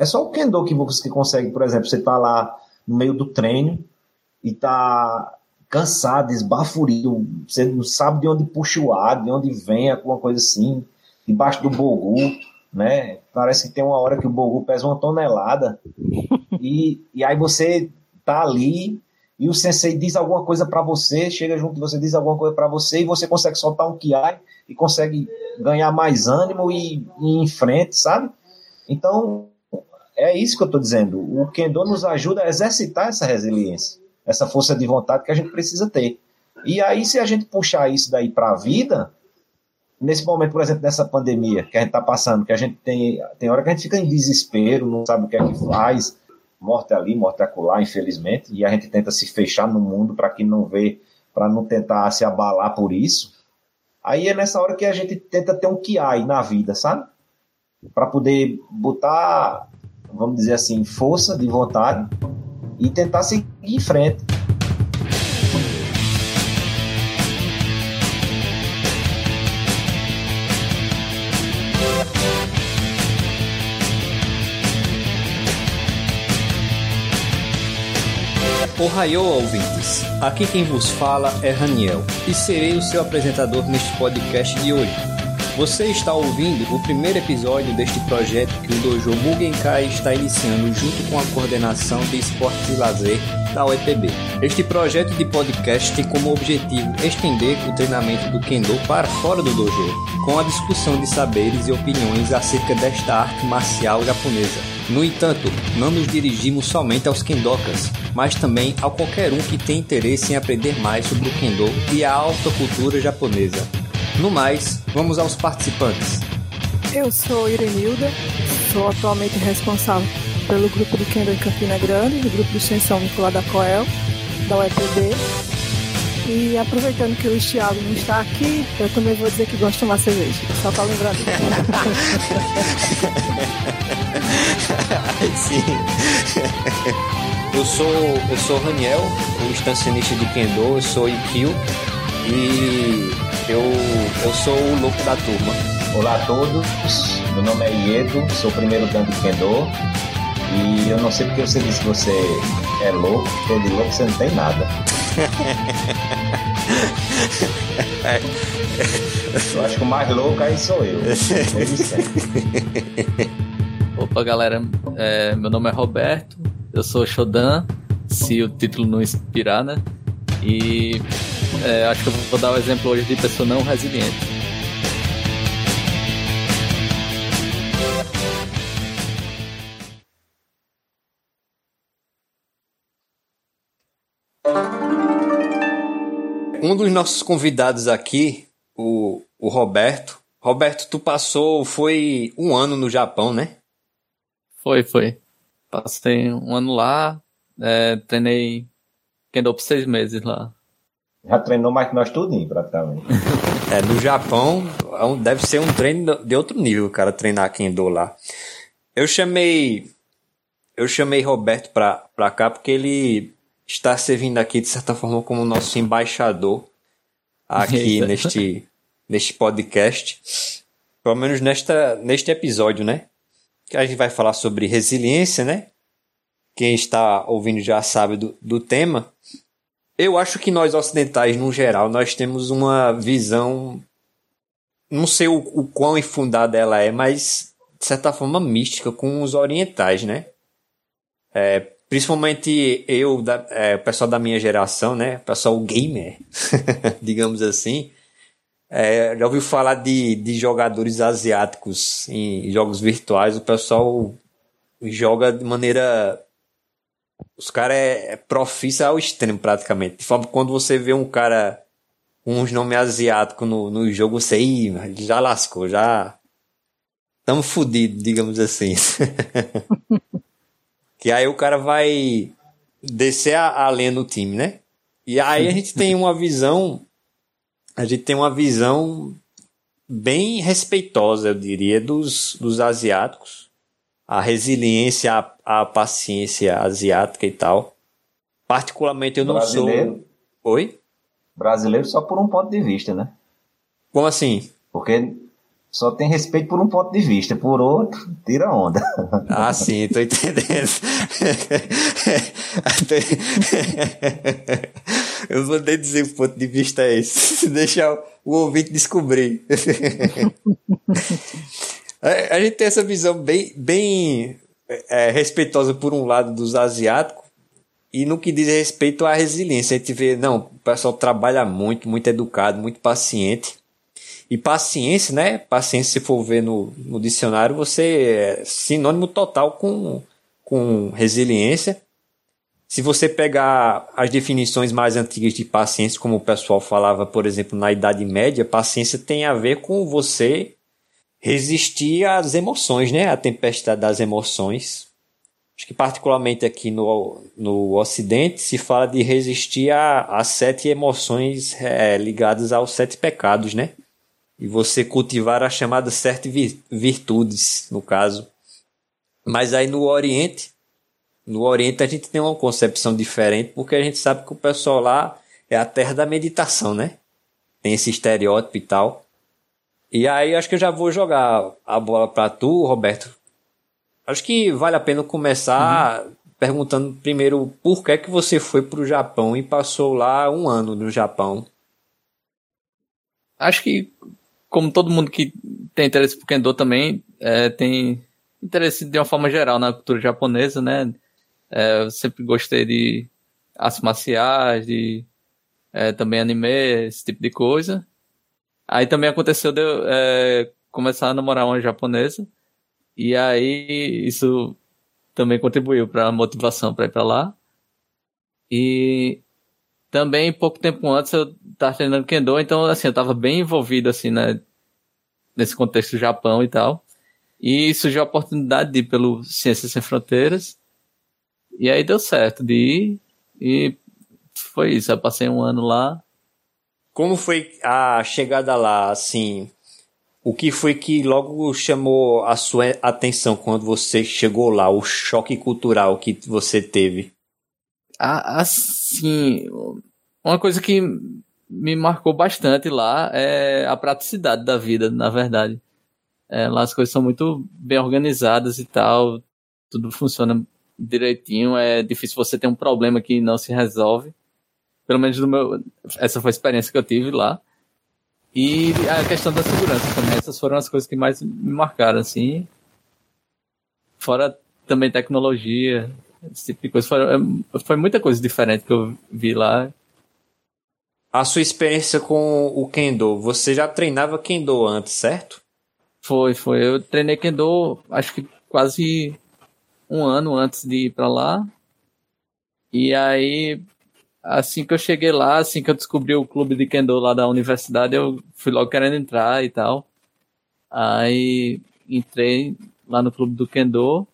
É só o Kendo que você consegue, por exemplo, você tá lá no meio do treino e tá cansado, esbaforido, você não sabe de onde puxa o ar, de onde vem alguma coisa assim, debaixo do bogu, né? Parece que tem uma hora que o bogu pesa uma tonelada e, e aí você tá ali e o sensei diz alguma coisa para você, chega junto e você diz alguma coisa para você e você consegue soltar um kiai e consegue ganhar mais ânimo e, e ir em frente, sabe? Então, é isso que eu estou dizendo. O Kendo nos ajuda a exercitar essa resiliência, essa força de vontade que a gente precisa ter. E aí, se a gente puxar isso daí para a vida, nesse momento, por exemplo, dessa pandemia que a gente está passando, que a gente tem, tem hora que a gente fica em desespero, não sabe o que é que faz, morte ali, morte acolá, infelizmente, e a gente tenta se fechar no mundo para que não vê, para não tentar se abalar por isso. Aí é nessa hora que a gente tenta ter um kiai na vida, sabe? Para poder botar, vamos dizer assim, força de vontade e tentar seguir em frente. Ohayou, ouvintes! Aqui quem vos fala é Raniel e serei o seu apresentador neste podcast de hoje. Você está ouvindo o primeiro episódio deste projeto que o Dojo Mugenkai está iniciando junto com a coordenação de esportes e lazer da UEPB. Este projeto de podcast tem como objetivo estender o treinamento do Kendo para fora do dojo, com a discussão de saberes e opiniões acerca desta arte marcial japonesa. No entanto, não nos dirigimos somente aos kendokas, mas também a qualquer um que tem interesse em aprender mais sobre o kendo e a alta cultura japonesa. No mais, vamos aos participantes. Eu sou Irenilda, sou atualmente responsável pelo grupo de Kendo em Campina Grande, do grupo de extensão vinculado à Coel, da UEPB. E aproveitando que o Thiago não está aqui, eu também vou dizer que gosto de tomar cerveja, só para lembrar dele. Sim. Eu sou, eu sou Raniel, o estacionista de Kendo, eu sou Ikio e eu, eu sou o louco da turma. Olá a todos, meu nome é Iedo, sou o primeiro dan de Kendo e eu não sei porque você disse que você é louco, porque de louco você não tem nada. eu acho que o mais louco aí sou eu. Opa, galera, é, meu nome é Roberto, eu sou Shodan, se o título não inspirar, né? E é, acho que eu vou dar o um exemplo hoje de pessoa não resiliente. Um dos nossos convidados aqui, o, o Roberto. Roberto, tu passou, foi um ano no Japão, né? Foi, foi. Passei um ano lá, é, treinei Kendo por seis meses lá. Já treinou mais que nós tudinho, praticamente. é, no Japão é deve ser um treino de outro nível, o cara treinar Kendo lá. Eu chamei eu chamei Roberto pra, pra cá porque ele está servindo aqui de certa forma como nosso embaixador aqui neste neste podcast. Pelo menos nesta neste episódio, né? que a gente vai falar sobre resiliência, né? Quem está ouvindo já sabe do, do tema. Eu acho que nós ocidentais, no geral, nós temos uma visão, não sei o, o quão infundada ela é, mas de certa forma mística com os orientais, né? É, principalmente eu, da, é, o pessoal da minha geração, né? O pessoal gamer, digamos assim, é, já ouviu falar de, de jogadores asiáticos em jogos virtuais? O pessoal joga de maneira. Os caras é, é profissa ao extremo, praticamente. De forma que quando você vê um cara com uns nomes asiáticos no, no jogo, você Ih, já lascou, já. Estamos fodidos, digamos assim. que aí o cara vai descer a, a no time, né? E aí a gente tem uma visão a gente tem uma visão bem respeitosa, eu diria, dos, dos asiáticos. A resiliência, a, a paciência asiática e tal. Particularmente eu não Brasileiro. sou. Oi? Brasileiro só por um ponto de vista, né? Como assim? Porque Só tem respeito por um ponto de vista, por outro, tira onda. Ah, sim, tô entendendo. Eu vou nem dizer o ponto de vista é esse, deixar o ouvinte descobrir. A gente tem essa visão bem, bem é, respeitosa por um lado dos asiáticos e no que diz respeito à resiliência. A gente vê, não, o pessoal trabalha muito, muito educado, muito paciente. E paciência, né? Paciência, se for ver no, no dicionário, você é sinônimo total com, com resiliência. Se você pegar as definições mais antigas de paciência, como o pessoal falava, por exemplo, na Idade Média, paciência tem a ver com você resistir às emoções, né? A tempestade das emoções. Acho que particularmente aqui no, no Ocidente se fala de resistir às sete emoções é, ligadas aos sete pecados, né? E você cultivar as chamadas sete virtudes, no caso. Mas aí no Oriente, no Oriente a gente tem uma concepção diferente, porque a gente sabe que o pessoal lá é a terra da meditação, né? Tem esse estereótipo e tal. E aí acho que eu já vou jogar a bola para tu, Roberto. Acho que vale a pena começar uhum. perguntando primeiro por que que você foi para o Japão e passou lá um ano no Japão. Acho que como todo mundo que tem interesse por Kendo também é, tem interesse de uma forma geral na cultura japonesa, né? É, eu sempre gostei de artes marciais, de é, também anime, esse tipo de coisa. Aí também aconteceu de eu é, começar a namorar uma japonesa. E aí isso também contribuiu para a motivação para ir para lá. E também pouco tempo antes eu estava treinando kendo, então assim, eu estava bem envolvido assim, né, nesse contexto do Japão e tal. E surgiu a oportunidade de ir pelo Ciências Sem Fronteiras. E aí deu certo de ir e foi isso, eu passei um ano lá como foi a chegada lá, assim? O que foi que logo chamou a sua atenção quando você chegou lá? O choque cultural que você teve? Assim, uma coisa que me marcou bastante lá é a praticidade da vida, na verdade. É, lá as coisas são muito bem organizadas e tal, tudo funciona direitinho. É difícil você ter um problema que não se resolve. Pelo menos no meu. Essa foi a experiência que eu tive lá. E a questão da segurança também. Essas foram as coisas que mais me marcaram, assim. Fora também tecnologia, esse tipo de coisa. Foi, foi muita coisa diferente que eu vi lá. A sua experiência com o Kendo, você já treinava Kendo antes, certo? Foi, foi. Eu treinei Kendo, acho que quase um ano antes de ir para lá. E aí assim que eu cheguei lá, assim que eu descobri o clube de Kendo lá da universidade, eu fui logo querendo entrar e tal. Aí entrei lá no clube do Kendo.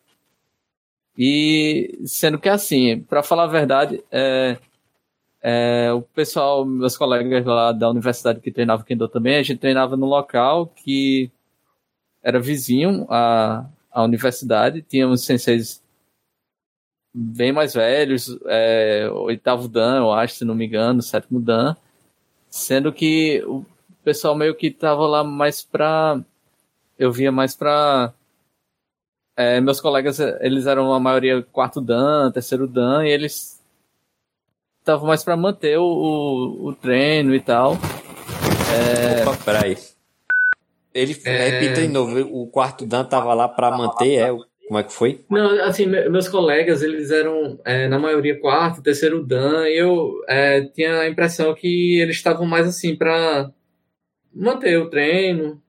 E sendo que assim, para falar a verdade, é, é, o pessoal, meus colegas lá da universidade que treinavam Kendo também, a gente treinava no local que era vizinho à, à universidade, tinha uns senseis bem mais velhos, é, oitavo Dan, eu acho, se não me engano, sétimo Dan, sendo que o pessoal meio que tava lá mais pra. Eu via mais pra. É, meus colegas, eles eram a maioria quarto Dan, terceiro Dan, e eles estavam mais para manter o, o, o, treino e tal. É... Opa, peraí. Ele é... repita de novo, o quarto Dan tava lá para manter, é o como é que foi? Não, assim, meus colegas, eles eram, é, na maioria, quarto, terceiro Dan, e eu é, tinha a impressão que eles estavam mais, assim, para manter o treino.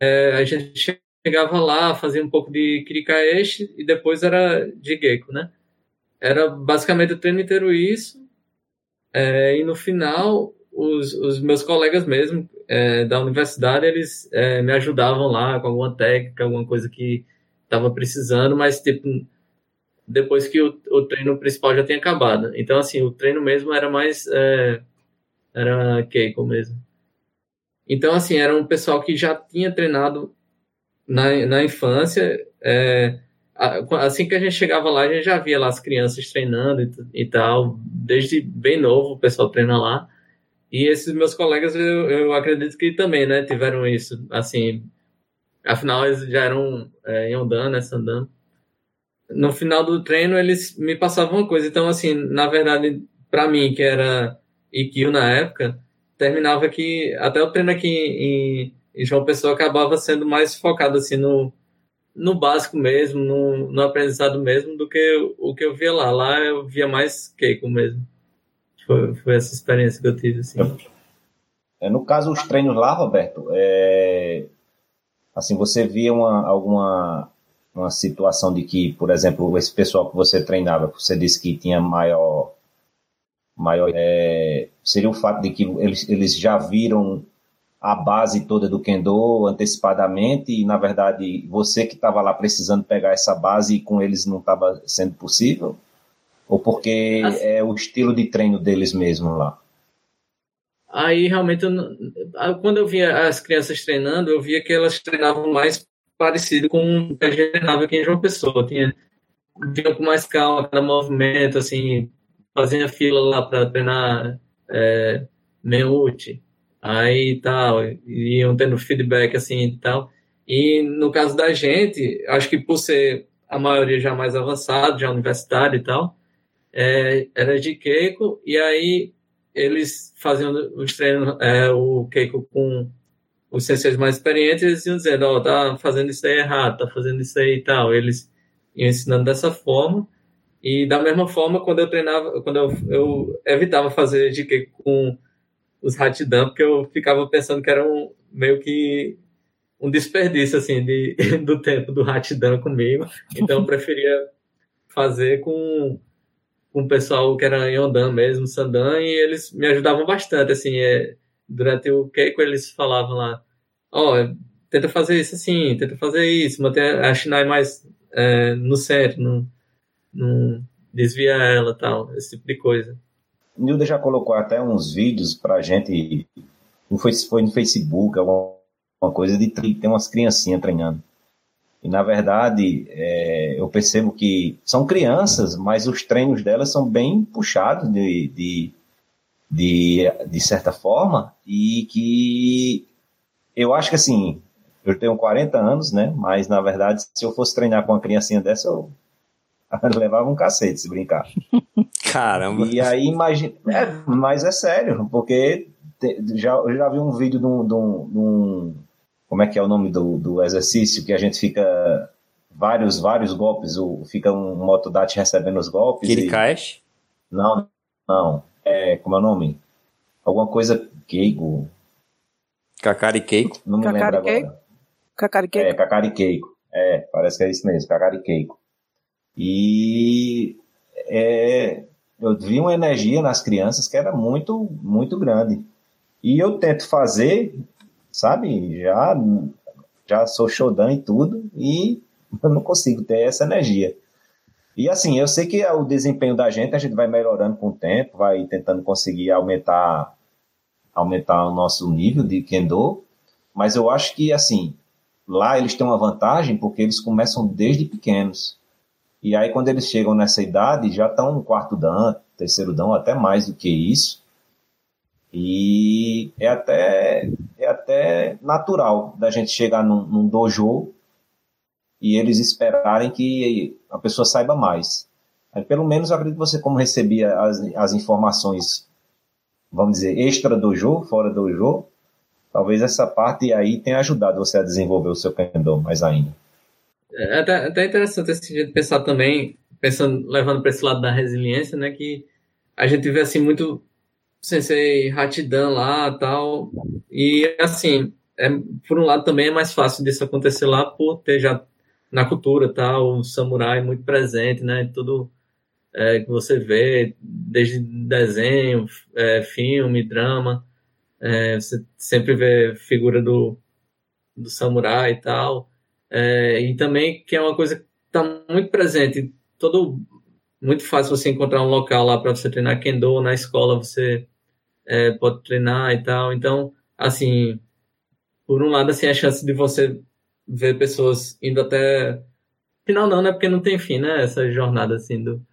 É, a gente chegava lá, fazia um pouco de Kirikaeshi, e depois era de Gecko, né? Era basicamente o treino inteiro isso, é, e no final, os, os meus colegas mesmo, é, da universidade, eles é, me ajudavam lá com alguma técnica, alguma coisa que tava precisando, mas tipo depois que o, o treino principal já tinha acabado. Então assim, o treino mesmo era mais é, era Keiko mesmo. Então assim, era um pessoal que já tinha treinado na, na infância. É, assim que a gente chegava lá, a gente já via lá as crianças treinando e, e tal, desde bem novo o pessoal treina lá. E esses meus colegas, eu, eu acredito que também, né, tiveram isso, assim, Afinal, eles já eram é, andando, né, andando. No final do treino, eles me passavam uma coisa. Então, assim, na verdade, para mim, que era IQ na época, terminava que até o treino aqui em, em João Pessoa acabava sendo mais focado assim no, no básico mesmo, no, no aprendizado mesmo, do que o que eu via lá. Lá eu via mais Keiko mesmo. Foi, foi essa experiência que eu tive, assim. É, no caso, os treinos lá, Roberto, é, assim, você via uma, alguma uma situação de que, por exemplo, esse pessoal que você treinava, você disse que tinha maior maior é, seria o fato de que eles, eles já viram a base toda do Kendo antecipadamente e, na verdade, você que estava lá precisando pegar essa base e com eles não estava sendo possível? Ou porque assim, é o estilo de treino deles mesmo lá? Aí, realmente, eu, quando eu via as crianças treinando, eu via que elas treinavam mais parecido com o que a gente treinava aqui em João Pessoa. Tinha, vinha com mais calma, cada movimento, assim, fazia fila lá para treinar é, Meute, aí tal, iam tendo feedback assim e tal. E no caso da gente, acho que por ser a maioria já mais avançado, já universitário e tal, é, era de Keiko, e aí eles faziam os treinos, é, o Keiko com os senseis mais experientes, eles iam dizendo, ó, oh, tá fazendo isso aí errado, tá fazendo isso aí e tal. Eles iam ensinando dessa forma, e da mesma forma, quando eu treinava, quando eu, eu evitava fazer GK com os Hatidam, porque eu ficava pensando que era um, meio que um desperdício, assim, de, do tempo do Hatidam comigo. Então eu preferia fazer com, com o pessoal que era Yondan mesmo, Sandan, e eles me ajudavam bastante, assim, é, durante o Keiko eles falavam lá, ó, oh, tenta fazer isso assim, tenta fazer isso, manter a Shinai mais é, no centro, no, não desvia ela tal, esse tipo de coisa. Nilda já colocou até uns vídeos pra gente, não foi, foi no Facebook, alguma coisa de tem umas criancinhas treinando. E na verdade, é, eu percebo que são crianças, mas os treinos delas são bem puxados de, de, de, de certa forma, e que eu acho que assim, eu tenho 40 anos, né? Mas na verdade, se eu fosse treinar com uma criancinha dessa, eu levava um cacete se brincar. Caramba. E aí imagina. É, mas é sério, porque te, já, eu já vi um vídeo de um, de, um, de um, Como é que é o nome do, do exercício? Que a gente fica. Vários, vários golpes, o, fica um motodate recebendo os golpes. Kirikash? E... Não, não. É, como é o nome? Alguma coisa Keiko. Kakari Não me lembro agora. Kakari É, Kakari É, parece que é isso mesmo, Kakari e é, eu vi uma energia nas crianças que era muito, muito grande. E eu tento fazer, sabe, já, já sou Shodan e tudo, e eu não consigo ter essa energia. E assim, eu sei que o desempenho da gente, a gente vai melhorando com o tempo, vai tentando conseguir aumentar, aumentar o nosso nível de Kendo, mas eu acho que, assim, lá eles têm uma vantagem porque eles começam desde pequenos. E aí, quando eles chegam nessa idade, já estão no quarto dan, terceiro dan, até mais do que isso. E é até, é até natural da gente chegar num, num dojo e eles esperarem que a pessoa saiba mais. Aí, pelo menos, acredito que você, como recebia as, as informações, vamos dizer, extra dojo, fora dojo, talvez essa parte aí tenha ajudado você a desenvolver o seu kendo mais ainda. É até, até interessante esse jeito de pensar também, pensando, levando para esse lado da resiliência, né? Que a gente vê assim muito sensei Hatidan lá tal. E assim, é, por um lado também é mais fácil disso acontecer lá por ter já na cultura tal, o samurai muito presente, né? Tudo é, que você vê, desde desenho, é, filme, drama, é, você sempre vê figura do, do samurai e tal. É, e também que é uma coisa que está muito presente. Todo, muito fácil você encontrar um local lá para você treinar kendo, na escola você é, pode treinar e tal. Então, assim, por um lado, assim, a chance de você ver pessoas indo até final não, né? Porque não tem fim, né? Essa jornada assim do,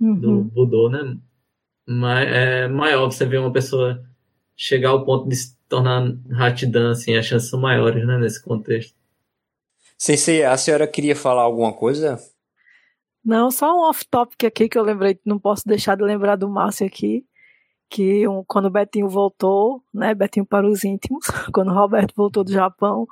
uhum. do Budô, né? Mas é maior você ver uma pessoa chegar ao ponto de se tornar Hatidan, assim, as chances são maiores, né? Nesse contexto. Sensei, a senhora queria falar alguma coisa? Não, só um off-topic aqui que eu lembrei, não posso deixar de lembrar do Márcio aqui, que um, quando o Betinho voltou, né, Betinho para os íntimos, quando o Roberto voltou do Japão,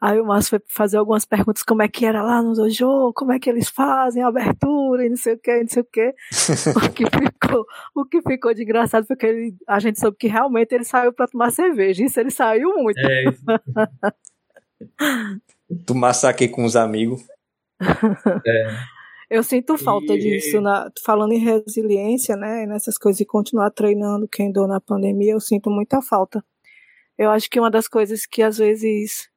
aí o Márcio foi fazer algumas perguntas, como é que era lá no dojo, como é que eles fazem a abertura e não sei o que, não sei o que. o que ficou, o que ficou de engraçado foi que ele, a gente soube que realmente ele saiu para tomar cerveja, isso ele saiu muito. É isso. Tomar saque com os amigos. É. Eu sinto falta e... disso, na, falando em resiliência, né, nessas coisas, e continuar treinando Kendo na pandemia, eu sinto muita falta. Eu acho que uma das coisas que às vezes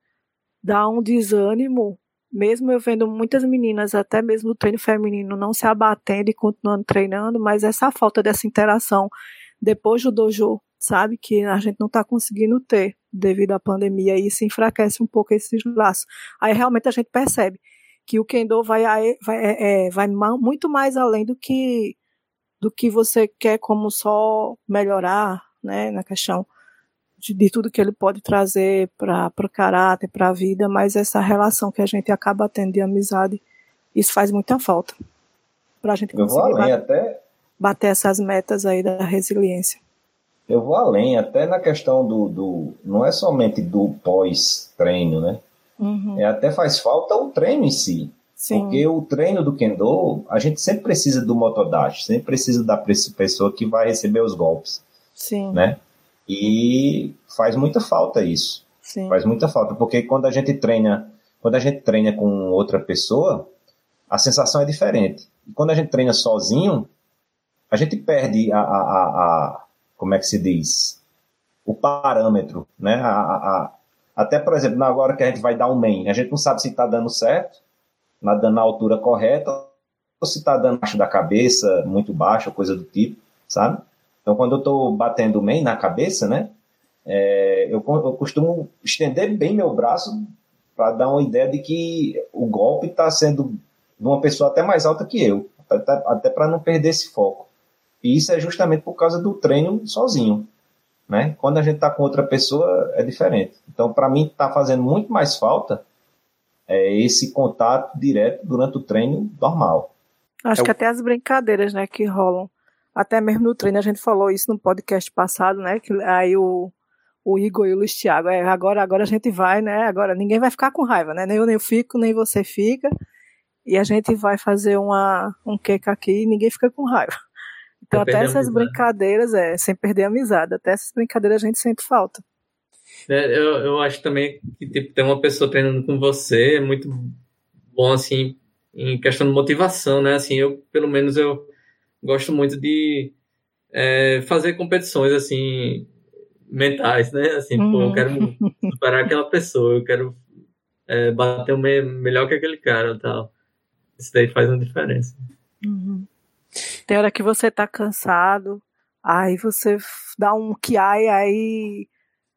dá um desânimo, mesmo eu vendo muitas meninas, até mesmo no treino feminino, não se abatendo e continuando treinando, mas essa falta dessa interação depois do dojo, sabe, que a gente não está conseguindo ter devido à pandemia, e isso enfraquece um pouco esses laços. Aí realmente a gente percebe que o Kendo vai, vai, é, é vai muito mais além do que do que você quer como só melhorar, né, na questão de, de tudo que ele pode trazer para o caráter, para a vida, mas essa relação que a gente acaba tendo de amizade, isso faz muita falta para a gente conseguir bater, até... bater essas metas aí da resiliência. Eu vou além, até na questão do, do não é somente do pós-treino, né? Uhum. É, até faz falta o treino em si. Sim. Porque o treino do Kendo, a gente sempre precisa do motodash, sempre precisa da pessoa que vai receber os golpes. Sim. Né? E faz muita falta isso. Sim. Faz muita falta, porque quando a gente treina, quando a gente treina com outra pessoa, a sensação é diferente. E quando a gente treina sozinho, a gente perde a, a, a, a como é que se diz? O parâmetro, né? A, a, até, por exemplo, na hora que a gente vai dar um main, a gente não sabe se está dando certo, dando na altura correta, ou se está dando baixo da cabeça, muito baixo, coisa do tipo, sabe? Então, quando eu estou batendo o main na cabeça, né, é, eu, eu costumo estender bem meu braço para dar uma ideia de que o golpe está sendo de uma pessoa até mais alta que eu, até, até para não perder esse foco. E isso é justamente por causa do treino sozinho. Né? Quando a gente está com outra pessoa, é diferente. Então, para mim, está fazendo muito mais falta é, esse contato direto durante o treino normal. Acho é que até as brincadeiras né, que rolam. Até mesmo no treino, a gente falou isso no podcast passado, né? Que aí o, o Igor e o Luiz Thiago, é, agora, agora a gente vai, né? Agora ninguém vai ficar com raiva, né? Nem eu nem eu fico, nem você fica. E a gente vai fazer uma, um cake aqui e ninguém fica com raiva. Então, até essas brincadeiras, é, sem perder a amizade, até essas brincadeiras a gente sente falta. É, eu, eu acho também que tipo, ter uma pessoa treinando com você é muito bom, assim, em questão de motivação, né? Assim, eu, pelo menos, eu gosto muito de é, fazer competições, assim, mentais, né? Assim, uhum. pô, eu uhum. quero superar aquela pessoa, eu quero é, bater o melhor que aquele cara tal. Isso daí faz uma diferença. Uhum. Tem hora que você tá cansado, aí você dá um kiai, aí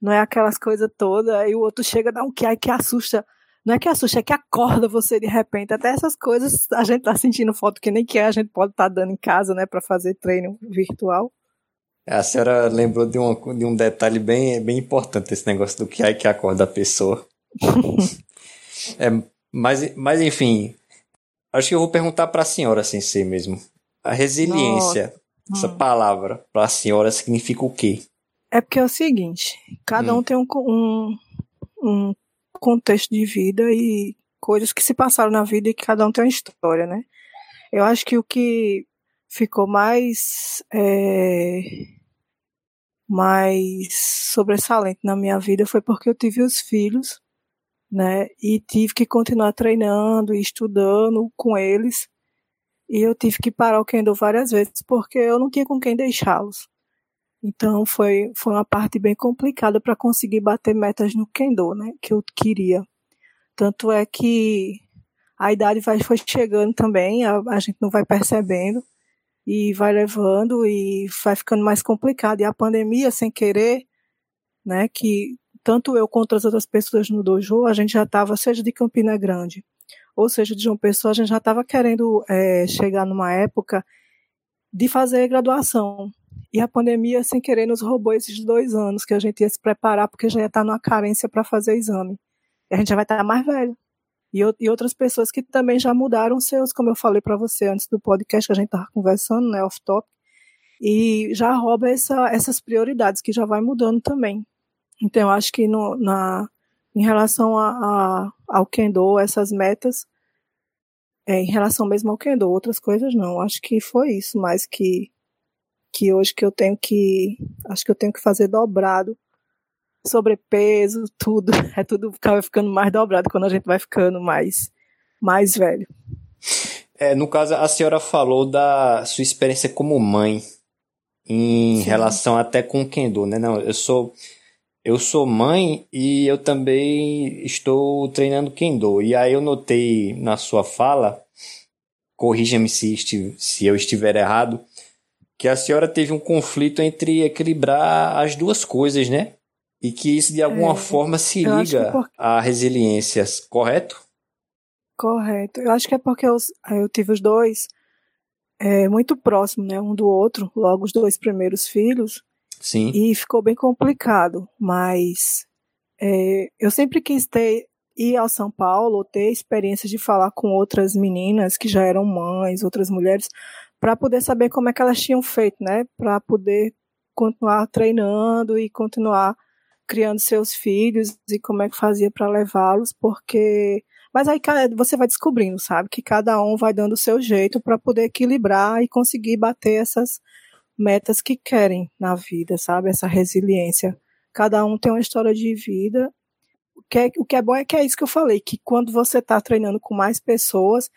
não é aquelas coisas todas, aí o outro chega, dá um kiai que assusta. Não é que assusta, é que acorda você de repente. Até essas coisas a gente tá sentindo foto que nem que é, a gente pode estar tá dando em casa, né, para fazer treino virtual. A senhora lembrou de um, de um detalhe bem, bem importante, esse negócio do kiai que acorda a pessoa. é, mas, mas enfim, acho que eu vou perguntar para a senhora, sensei mesmo. A resiliência, Nossa. essa hum. palavra, para a senhora significa o quê? É porque é o seguinte: cada hum. um tem um, um, um contexto de vida e coisas que se passaram na vida e que cada um tem uma história, né? Eu acho que o que ficou mais é, mais sobressalente na minha vida foi porque eu tive os filhos, né? E tive que continuar treinando e estudando com eles e eu tive que parar o Kendo várias vezes porque eu não tinha com quem deixá-los. Então foi, foi uma parte bem complicada para conseguir bater metas no Kendo, né, que eu queria. Tanto é que a idade vai foi chegando também, a, a gente não vai percebendo e vai levando e vai ficando mais complicado. E a pandemia, sem querer, né, que tanto eu quanto as outras pessoas no dojo, a gente já estava, seja de Campina Grande, ou seja, de João Pessoa, a gente já estava querendo é, chegar numa época de fazer graduação. E a pandemia, sem querer, nos roubou esses dois anos que a gente ia se preparar, porque já ia estar numa carência para fazer exame. E a gente já vai estar mais velho. e, e outras pessoas que também já mudaram seus, como eu falei para você antes do podcast que a gente estava conversando, né, off top, e já rouba essa, essas prioridades que já vai mudando também. Então, eu acho que no, na, em relação a, a, ao Kendo, essas metas, é, em relação mesmo ao Kendo, outras coisas não. Acho que foi isso, mais que que hoje que eu tenho que acho que eu tenho que fazer dobrado sobrepeso, tudo. É tudo acaba ficando mais dobrado quando a gente vai ficando mais, mais velho. É, no caso, a senhora falou da sua experiência como mãe em Sim. relação até com o Kendo, né? Não, eu sou eu sou mãe e eu também estou treinando Kendo. E aí eu notei na sua fala, corrija-me se, se eu estiver errado, que a senhora teve um conflito entre equilibrar as duas coisas, né? E que isso de alguma é, forma se liga por... à resiliência, correto? Correto. Eu acho que é porque eu, eu tive os dois é, muito próximos, né, um do outro, logo os dois primeiros filhos. Sim. E ficou bem complicado, mas é, eu sempre quis ter ir ao São Paulo, ter experiência de falar com outras meninas que já eram mães, outras mulheres, para poder saber como é que elas tinham feito, né, para poder continuar treinando e continuar criando seus filhos e como é que fazia para levá-los, porque mas aí você vai descobrindo, sabe, que cada um vai dando o seu jeito para poder equilibrar e conseguir bater essas metas que querem na vida, sabe? Essa resiliência. Cada um tem uma história de vida. O que é, o que é bom é que é isso que eu falei, que quando você está treinando com mais pessoas,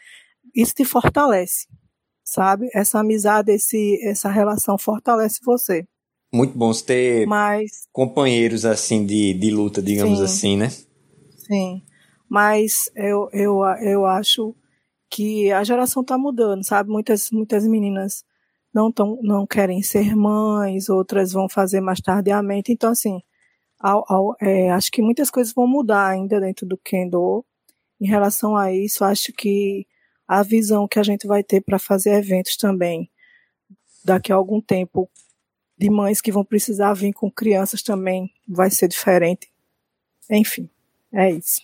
isso te fortalece, sabe? Essa amizade, esse, essa relação fortalece você. Muito bom ter Mas, companheiros assim de, de luta, digamos sim, assim, né? Sim. Mas eu, eu, eu acho que a geração está mudando, sabe? Muitas, muitas meninas não, tão, não querem ser mães, outras vão fazer mais tardiamente. Então, assim, ao, ao, é, acho que muitas coisas vão mudar ainda dentro do Kendo. Em relação a isso, acho que a visão que a gente vai ter para fazer eventos também, daqui a algum tempo, de mães que vão precisar vir com crianças também vai ser diferente. Enfim, é isso.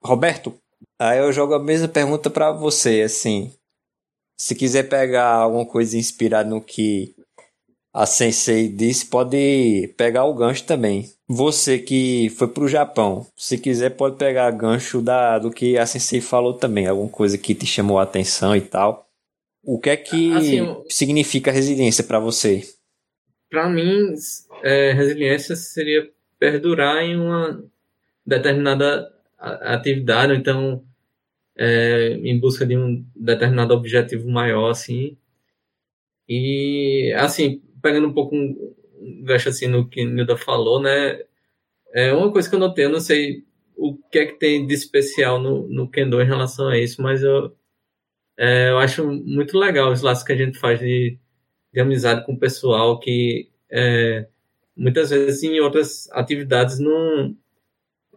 Roberto, aí eu jogo a mesma pergunta para você, assim, se quiser pegar alguma coisa inspirada no que a Sensei disse, pode pegar o gancho também. Você que foi para o Japão, se quiser pode pegar gancho da, do que a Sensei falou também, alguma coisa que te chamou a atenção e tal. O que é que assim, significa resiliência para você? para mim, é, resiliência seria perdurar em uma determinada atividade, então, é, em busca de um determinado objetivo maior, assim. E, assim, pegando um pouco um gancho assim no que Nilda falou, né? É uma coisa que eu notei, eu não sei o que é que tem de especial no, no Kendo em relação a isso, mas eu, é, eu acho muito legal os laços que a gente faz de de amizade com o pessoal que é, muitas vezes em outras atividades não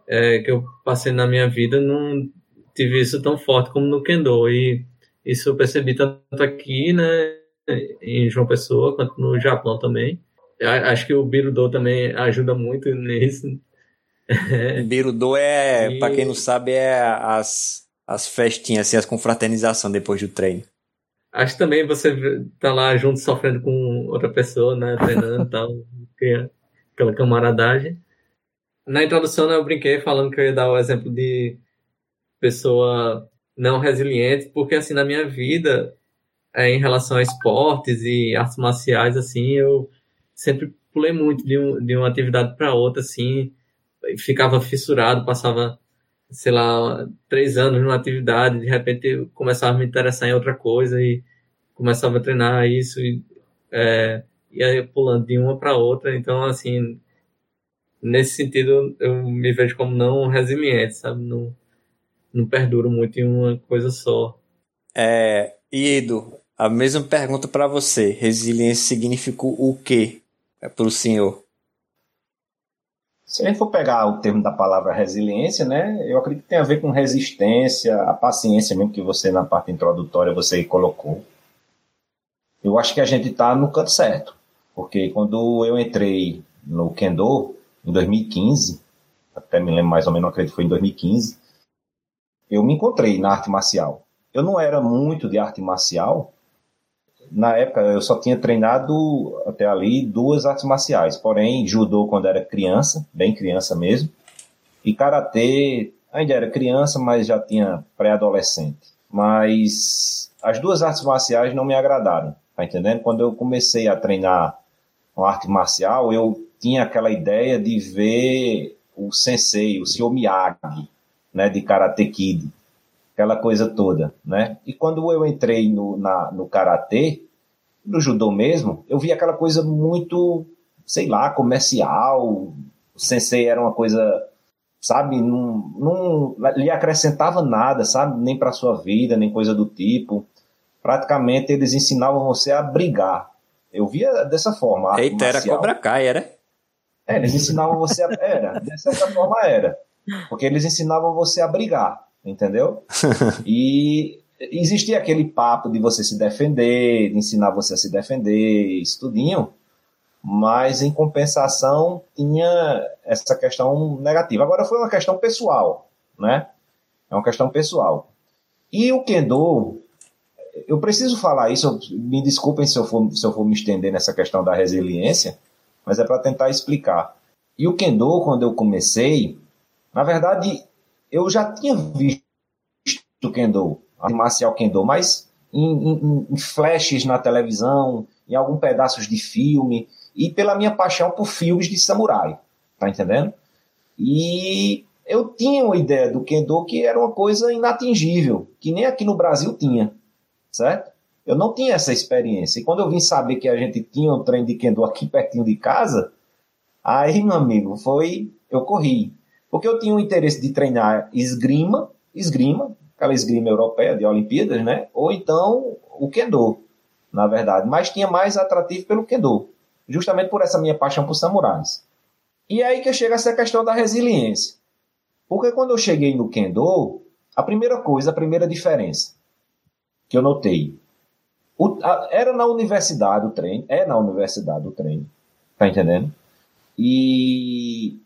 é, que eu passei na minha vida não tive isso tão forte como no Kendo e isso eu percebi tanto aqui, né, em João Pessoa quanto no Japão também. Acho que o Birudo também ajuda muito nisso. Birudo é, e... para quem não sabe, é as, as festinhas, assim, as confraternização depois do treino. Acho que também você tá lá junto sofrendo com outra pessoa, né? Treinando e tal. Aquela camaradagem. Na introdução né, eu brinquei falando que eu ia dar o exemplo de pessoa não resiliente, porque assim, na minha vida, é, em relação a esportes e artes marciais, assim, eu sempre pulei muito de, um, de uma atividade para outra, assim, ficava fissurado, passava sei lá, três anos numa atividade, de repente começava a me interessar em outra coisa e começava a treinar isso e é, ia pulando de uma para outra. Então, assim, nesse sentido, eu me vejo como não resiliente, sabe? Não, não perduro muito em uma coisa só. É, Ido, a mesma pergunta para você. Resiliência significa o quê para o senhor? Se a gente for pegar o termo da palavra resiliência, né, eu acredito que tem a ver com resistência, a paciência mesmo que você na parte introdutória você colocou. Eu acho que a gente está no canto certo, porque quando eu entrei no Kendo em 2015, até me lembro mais ou menos, acredito que foi em 2015, eu me encontrei na arte marcial. Eu não era muito de arte marcial. Na época eu só tinha treinado até ali duas artes marciais, porém judô quando era criança, bem criança mesmo, e karatê ainda era criança, mas já tinha pré-adolescente. Mas as duas artes marciais não me agradaram, tá entendendo? Quando eu comecei a treinar uma arte marcial, eu tinha aquela ideia de ver o sensei, o senhor Miyagi, né, de Karate Kid, aquela coisa toda, né? E quando eu entrei no, na, no karatê, no judô mesmo, eu vi aquela coisa muito, sei lá, comercial. O sensei era uma coisa, sabe, não, não lhe acrescentava nada, sabe, nem para sua vida, nem coisa do tipo. Praticamente eles ensinavam você a brigar. Eu via dessa forma. Eita, era Cobra Kai, era? É, eles ensinavam você a. Era, de certa forma era. Porque eles ensinavam você a brigar entendeu? e existia aquele papo de você se defender, de ensinar você a se defender, estudinho, mas em compensação tinha essa questão negativa. Agora foi uma questão pessoal, né? É uma questão pessoal. E o Kendo, eu preciso falar isso, me desculpem se eu for, se eu for me estender nessa questão da resiliência, mas é para tentar explicar. E o Kendo, quando eu comecei, na verdade, eu já tinha visto Kendo, a marcial Kendo, mas em, em, em, flashes na televisão, em alguns pedaços de filme, e pela minha paixão por filmes de samurai, tá entendendo? E eu tinha uma ideia do Kendo que era uma coisa inatingível, que nem aqui no Brasil tinha, certo? Eu não tinha essa experiência. E quando eu vim saber que a gente tinha um treino de Kendo aqui pertinho de casa, aí, meu amigo, foi. Eu corri. Porque eu tinha o interesse de treinar esgrima, esgrima, aquela esgrima europeia de Olimpíadas, né? Ou então o Kendo, na verdade. Mas tinha mais atrativo pelo Kendo, justamente por essa minha paixão por samurais. E é aí que chega essa questão da resiliência. Porque quando eu cheguei no Kendo, a primeira coisa, a primeira diferença que eu notei, o, a, era na universidade o treino, é na universidade o treino, tá entendendo? E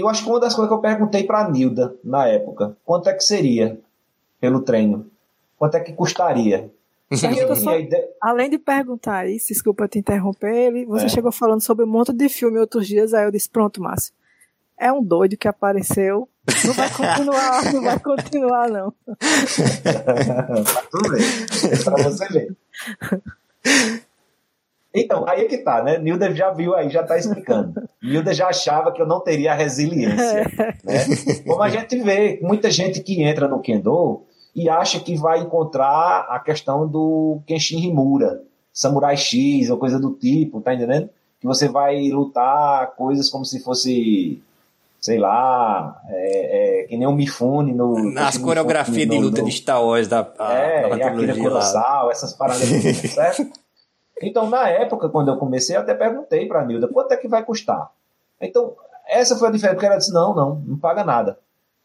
eu acho que uma das coisas que eu perguntei para a Nilda na época, quanto é que seria pelo treino? Quanto é que custaria? Só. Além de perguntar isso, desculpa te interromper, você é. chegou falando sobre um monte de filme outros dias, aí eu disse, pronto, Márcio, é um doido que apareceu, não vai continuar, não vai continuar, não. Tudo bem, é pra você ver. Então, aí é que tá, né? Nilda já viu aí, já tá explicando. Nilda já achava que eu não teria resiliência. né? Como a gente vê, muita gente que entra no Kendo e acha que vai encontrar a questão do Kenshin Himura, Samurai X ou coisa do tipo, tá entendendo? Que você vai lutar coisas como se fosse, sei lá, é, é, que nem o Mifune no. Nas coreografias de luta no, de Star Wars da. A, é, da e Akira Kurosawa, essas paradas, certo? Então, na época, quando eu comecei, eu até perguntei para a Nilda, quanto é que vai custar? Então, essa foi a diferença, porque ela disse, não, não, não paga nada.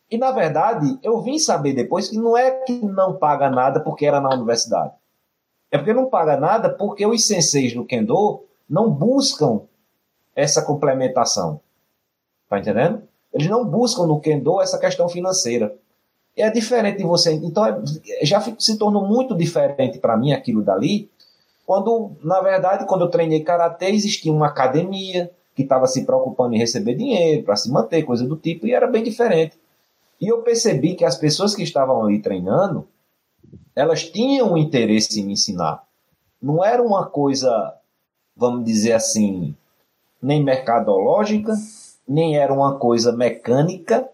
E, na verdade, eu vim saber depois que não é que não paga nada porque era na universidade. É porque não paga nada porque os senseis do Kendo não buscam essa complementação. Tá entendendo? Eles não buscam no Kendo essa questão financeira. É diferente de você. Então, é, já se tornou muito diferente para mim aquilo dali, quando, na verdade, quando eu treinei karatê, existia uma academia que estava se preocupando em receber dinheiro para se manter, coisa do tipo, e era bem diferente. E eu percebi que as pessoas que estavam ali treinando, elas tinham um interesse em me ensinar. Não era uma coisa, vamos dizer assim, nem mercadológica, nem era uma coisa mecânica,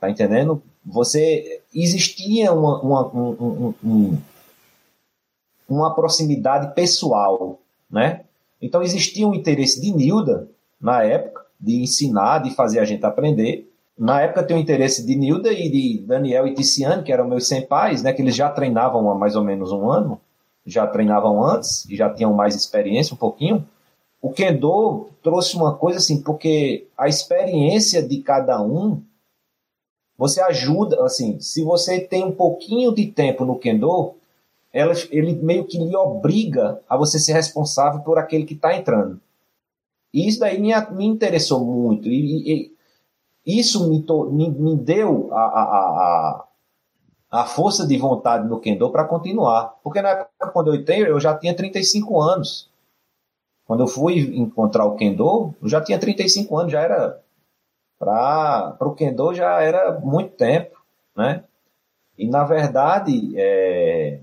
tá entendendo? Você existia uma, uma, um, um, um, uma proximidade pessoal, né? Então existia um interesse de Nilda, na época, de ensinar, de fazer a gente aprender. Na época tem o interesse de Nilda e de Daniel e Ticiane, que eram meus senpais, né? Que eles já treinavam há mais ou menos um ano, já treinavam antes e já tinham mais experiência um pouquinho. O Kendo trouxe uma coisa assim, porque a experiência de cada um, você ajuda, assim, se você tem um pouquinho de tempo no Kendo, ela, ele meio que lhe obriga a você ser responsável por aquele que está entrando. E isso daí me, me interessou muito. E, e isso me, me, me deu a, a, a, a força de vontade no kendo para continuar. Porque na época quando eu entrei, eu já tinha 35 anos. Quando eu fui encontrar o kendo, eu já tinha 35 anos, já era para o kendo já era muito tempo, né? E na verdade é,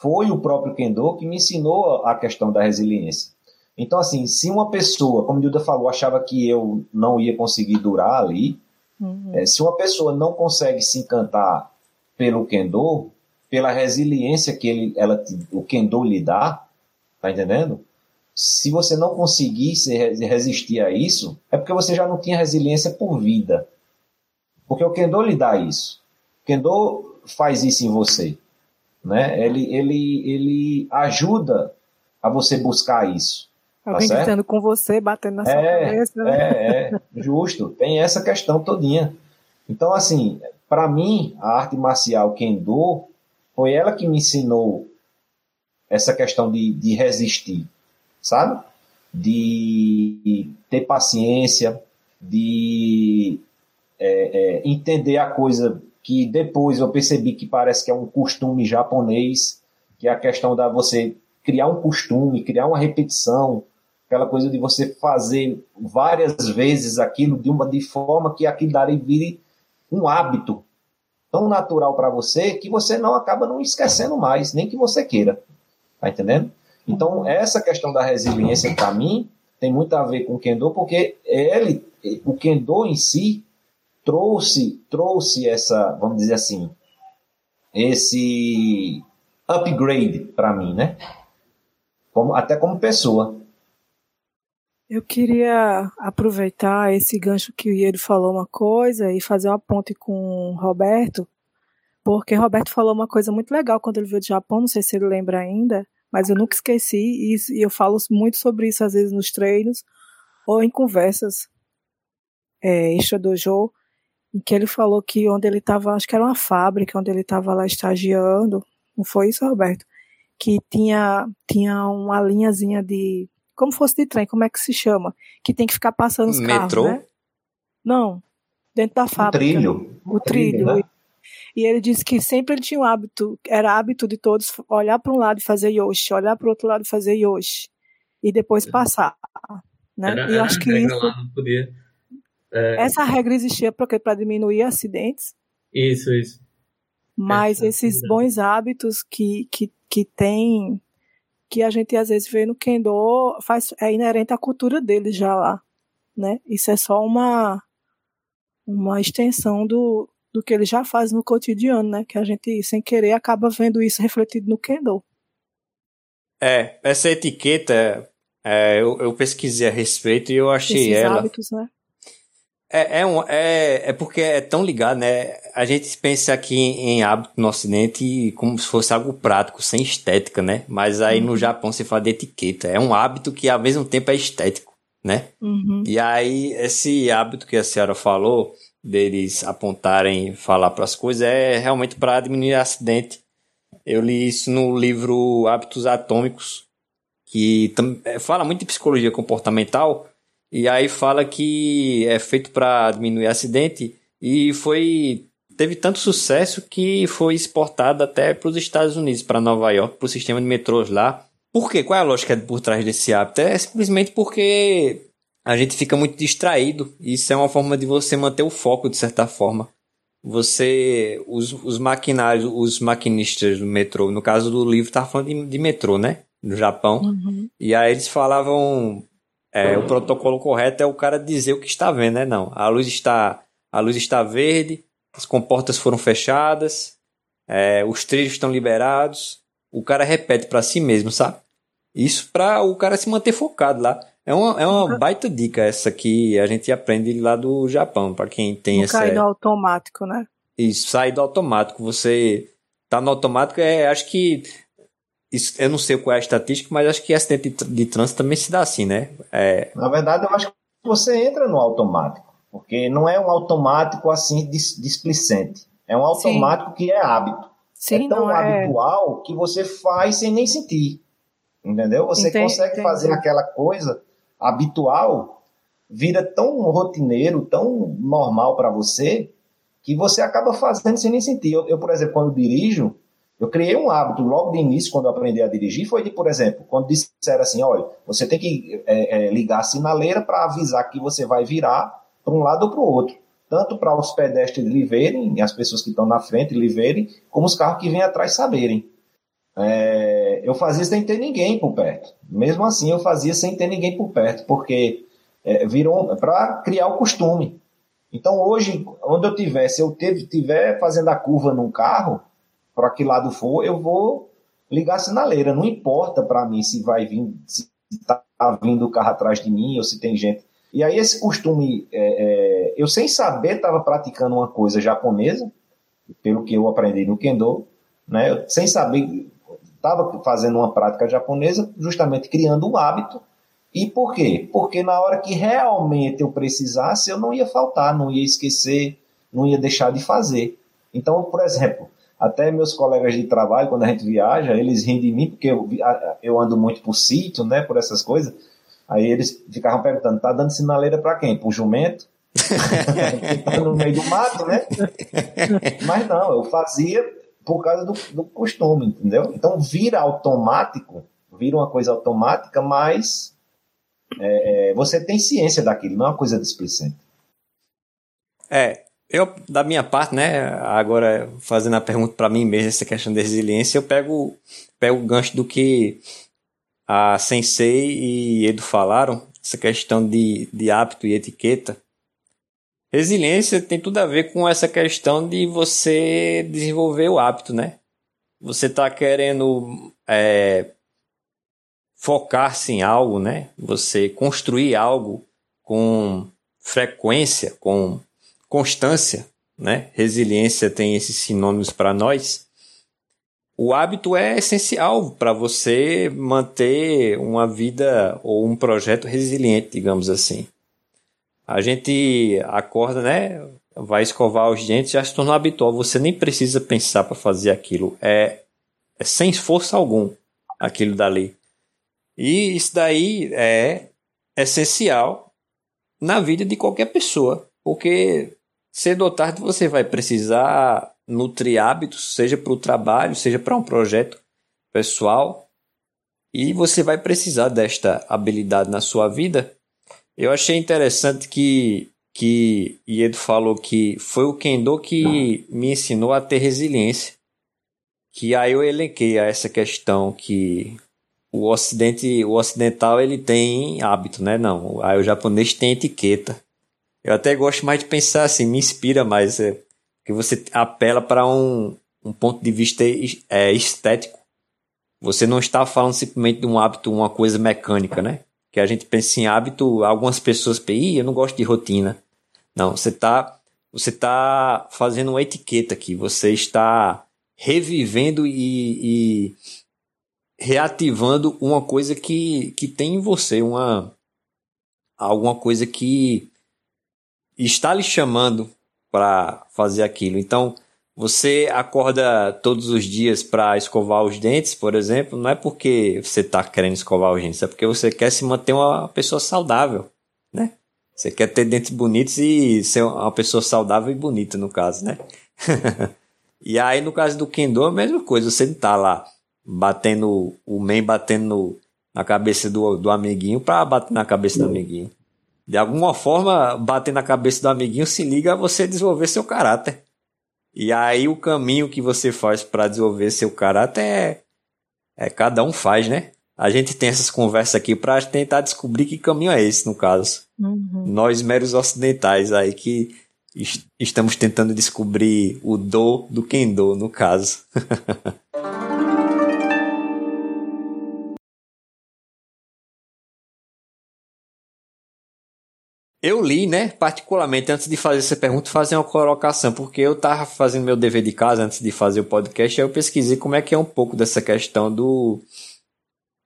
foi o próprio kendo que me ensinou a questão da resiliência. Então assim, se uma pessoa, como o Dilda falou, achava que eu não ia conseguir durar ali, uhum. é, se uma pessoa não consegue se encantar pelo kendo, pela resiliência que ele, ela, o kendo lhe dá, tá entendendo? Se você não conseguir resistir a isso, é porque você já não tinha resiliência por vida. Porque o kendo lhe dá isso. O kendo faz isso em você, né? Ele, ele, ele ajuda a você buscar isso. Tá Alguém tá gritando com você, batendo na sua é, cabeça. Né? É, é, justo. Tem essa questão todinha. Então, assim, para mim, a arte marcial Kendo foi ela que me ensinou essa questão de, de resistir, sabe? De ter paciência, de é, é, entender a coisa que depois eu percebi que parece que é um costume japonês, que é a questão da você criar um costume, criar uma repetição, aquela coisa de você fazer várias vezes aquilo de uma de forma que aquilo dali vire um hábito tão natural para você que você não acaba não esquecendo mais, nem que você queira. Tá entendendo? Então, essa questão da resiliência, para mim, tem muito a ver com o Kendo, porque ele, o Kendo em si, trouxe, trouxe essa, vamos dizer assim, esse upgrade para mim, né? Como, até como pessoa. Eu queria aproveitar esse gancho que o Iero falou uma coisa e fazer uma ponte com o Roberto, porque Roberto falou uma coisa muito legal quando ele veio do Japão, não sei se ele lembra ainda, mas eu nunca esqueci e eu falo muito sobre isso às vezes nos treinos ou em conversas é, extra dojo, em que ele falou que onde ele estava, acho que era uma fábrica, onde ele estava lá estagiando, não foi isso, Roberto? Que tinha, tinha uma linhazinha de como fosse de trem, como é que se chama? Que tem que ficar passando os Metrô? carros, né? Não, dentro da fábrica. O trilho. O trilho. Né? E ele disse que sempre ele tinha o hábito, era hábito de todos olhar para um lado e fazer yoshi, olhar para o outro lado e fazer yoshi. E depois é. passar. Né? Era, e acho que isso, lá, não podia. É... Essa regra existia para diminuir acidentes. Isso, isso. Mas esses bons hábitos que, que, que tem que a gente às vezes vê no Kendo faz, é inerente à cultura deles já lá, né? Isso é só uma uma extensão do, do que eles já fazem no cotidiano, né? Que a gente, sem querer, acaba vendo isso refletido no Kendo. É, essa etiqueta, é, eu, eu, pesquisei a respeito e eu achei Esses ela... hábitos, né? É, é, um, é, é porque é tão ligado, né? A gente pensa aqui em hábito no Ocidente como se fosse algo prático, sem estética, né? Mas aí uhum. no Japão se fala de etiqueta. É um hábito que ao mesmo tempo é estético, né? Uhum. E aí esse hábito que a senhora falou, deles apontarem, falar para as coisas, é realmente para diminuir acidente. Eu li isso no livro Hábitos Atômicos, que é, fala muito de psicologia comportamental e aí fala que é feito para diminuir acidente e foi teve tanto sucesso que foi exportado até para os Estados Unidos, para Nova York, para o sistema de metrôs lá. Por quê? Qual é a lógica por trás desse hábito? É simplesmente porque a gente fica muito distraído. Isso é uma forma de você manter o foco, de certa forma. Você, os, os maquinários, os maquinistas do metrô, no caso do livro, estava falando de, de, metrô, né? No Japão. Uhum. E aí eles falavam é, o protocolo correto é o cara dizer o que está vendo, né? Não. A luz está, a luz está verde, as comportas foram fechadas, é, os trilhos estão liberados. O cara repete para si mesmo, sabe? Isso para o cara se manter focado lá. É uma, é uma baita dica essa que a gente aprende lá do Japão, para quem tem Não essa. Cair no automático, né? Isso, sair do automático. Você tá no automático, é, acho que isso, eu não sei qual é a estatística, mas acho que acidente de, de trânsito também se dá assim, né? É... Na verdade, eu acho que você entra no automático, porque não é um automático assim displicente. É um automático Sim. que é hábito. Sim, é tão é... habitual que você faz sem nem sentir. Entendeu? Você entendi, consegue entendi. fazer aquela coisa habitual, vira tão rotineiro, tão normal para você, que você acaba fazendo sem nem sentir. Eu, eu, por exemplo, quando dirijo, eu criei um hábito logo de início, quando eu aprendi a dirigir, foi de, por exemplo, quando disseram assim, olha, você tem que é, é, ligar a sinaleira para avisar que você vai virar para um lado ou para o outro. Tanto para os pedestres lhe verem, as pessoas que estão na frente lhe verem, como os carros que vêm atrás saberem. É, eu fazia sem ter ninguém por perto. Mesmo assim, eu fazia sem ter ninguém por perto, porque é, virou para criar o costume. Então, hoje, onde eu tiver, se eu estiver fazendo a curva num carro, para que lado for, eu vou ligar a sinaleira. Não importa para mim se vai vir, se está vindo o carro atrás de mim ou se tem gente. E aí esse costume, é, é, eu sem saber estava praticando uma coisa japonesa, pelo que eu aprendi no kendo, né? Eu, sem saber estava fazendo uma prática japonesa, justamente criando um hábito. E por quê? Porque na hora que realmente eu precisasse, eu não ia faltar, não ia esquecer, não ia deixar de fazer. Então, por exemplo, até meus colegas de trabalho, quando a gente viaja, eles riem de mim, porque eu, eu ando muito por sítio, né, por essas coisas. Aí eles ficavam perguntando, tá dando sinaleira para quem? Pro jumento? tá no meio do mato, né? Mas não, eu fazia por causa do, do costume, entendeu? Então vira automático, vira uma coisa automática, mas é, é, você tem ciência daquilo, não é uma coisa displicente. É, eu, da minha parte, né, agora fazendo a pergunta para mim mesmo, essa questão de resiliência, eu pego, pego o gancho do que a Sensei e Edu falaram, essa questão de, de hábito e etiqueta. Resiliência tem tudo a ver com essa questão de você desenvolver o hábito, né? Você está querendo é, focar-se em algo, né? Você construir algo com frequência, com constância, né? Resiliência tem esses sinônimos para nós. O hábito é essencial para você manter uma vida ou um projeto resiliente, digamos assim. A gente acorda, né? Vai escovar os dentes, já se tornou habitual. Você nem precisa pensar para fazer aquilo. É, é sem esforço algum aquilo dali. E isso daí é essencial na vida de qualquer pessoa, porque cedo ou tarde você vai precisar nutrir hábitos, seja para o trabalho, seja para um projeto pessoal, e você vai precisar desta habilidade na sua vida. Eu achei interessante que que Iedo falou que foi o Kendo que me ensinou a ter resiliência. Que aí eu elenquei a essa questão que o ocidente, o ocidental ele tem hábito, né? Não, aí o japonês tem etiqueta. Eu até gosto mais de pensar assim, me inspira mais, é, que você apela para um, um ponto de vista é, estético. Você não está falando simplesmente de um hábito, uma coisa mecânica, né? Que a gente pensa em hábito, algumas pessoas pensam, eu não gosto de rotina. Não, você está você tá fazendo uma etiqueta aqui, você está revivendo e, e reativando uma coisa que, que tem em você, uma alguma coisa que está lhe chamando para fazer aquilo. Então, você acorda todos os dias para escovar os dentes, por exemplo, não é porque você está querendo escovar os dentes, é porque você quer se manter uma pessoa saudável, né? Você quer ter dentes bonitos e ser uma pessoa saudável e bonita, no caso, né? e aí, no caso do Kendo, a mesma coisa, você não está lá batendo, o men batendo na cabeça do, do amiguinho para bater na cabeça do amiguinho de alguma forma, bater na cabeça do amiguinho se liga a você desenvolver seu caráter. E aí o caminho que você faz para desenvolver seu caráter é, é cada um faz, né? A gente tem essas conversas aqui para tentar descobrir que caminho é esse, no caso. Uhum. Nós, meros ocidentais, aí que est estamos tentando descobrir o do do kendo, no caso. Eu li, né, particularmente antes de fazer essa pergunta, fazer uma colocação, porque eu tava fazendo meu dever de casa antes de fazer o podcast, aí eu pesquisei como é que é um pouco dessa questão do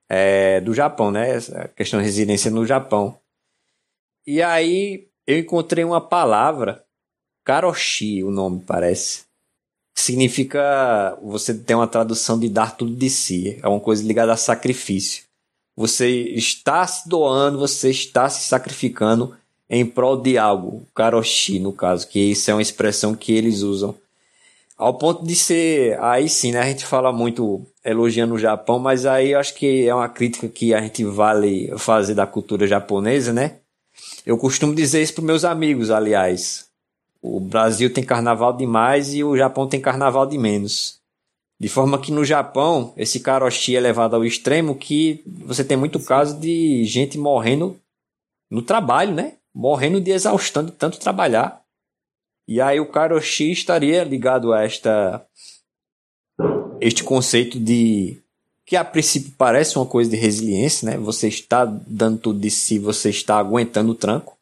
é, do Japão, né, a questão de residência no Japão. E aí eu encontrei uma palavra, karoshi, o nome parece. Significa, você tem uma tradução de dar tudo de si, é uma coisa ligada a sacrifício. Você está se doando, você está se sacrificando em prol de algo, karoshi no caso, que isso é uma expressão que eles usam. Ao ponto de ser, aí sim, né, a gente fala muito elogiando o Japão, mas aí eu acho que é uma crítica que a gente vale fazer da cultura japonesa, né? Eu costumo dizer isso para meus amigos, aliás. O Brasil tem carnaval demais e o Japão tem carnaval de menos. De forma que no Japão, esse karoshi é levado ao extremo que você tem muito caso de gente morrendo no trabalho, né? Morrendo de exaustão de tanto trabalhar. E aí o karoshi estaria ligado a esta este conceito de que a princípio parece uma coisa de resiliência, né? Você está dando tudo de si, você está aguentando o tranco.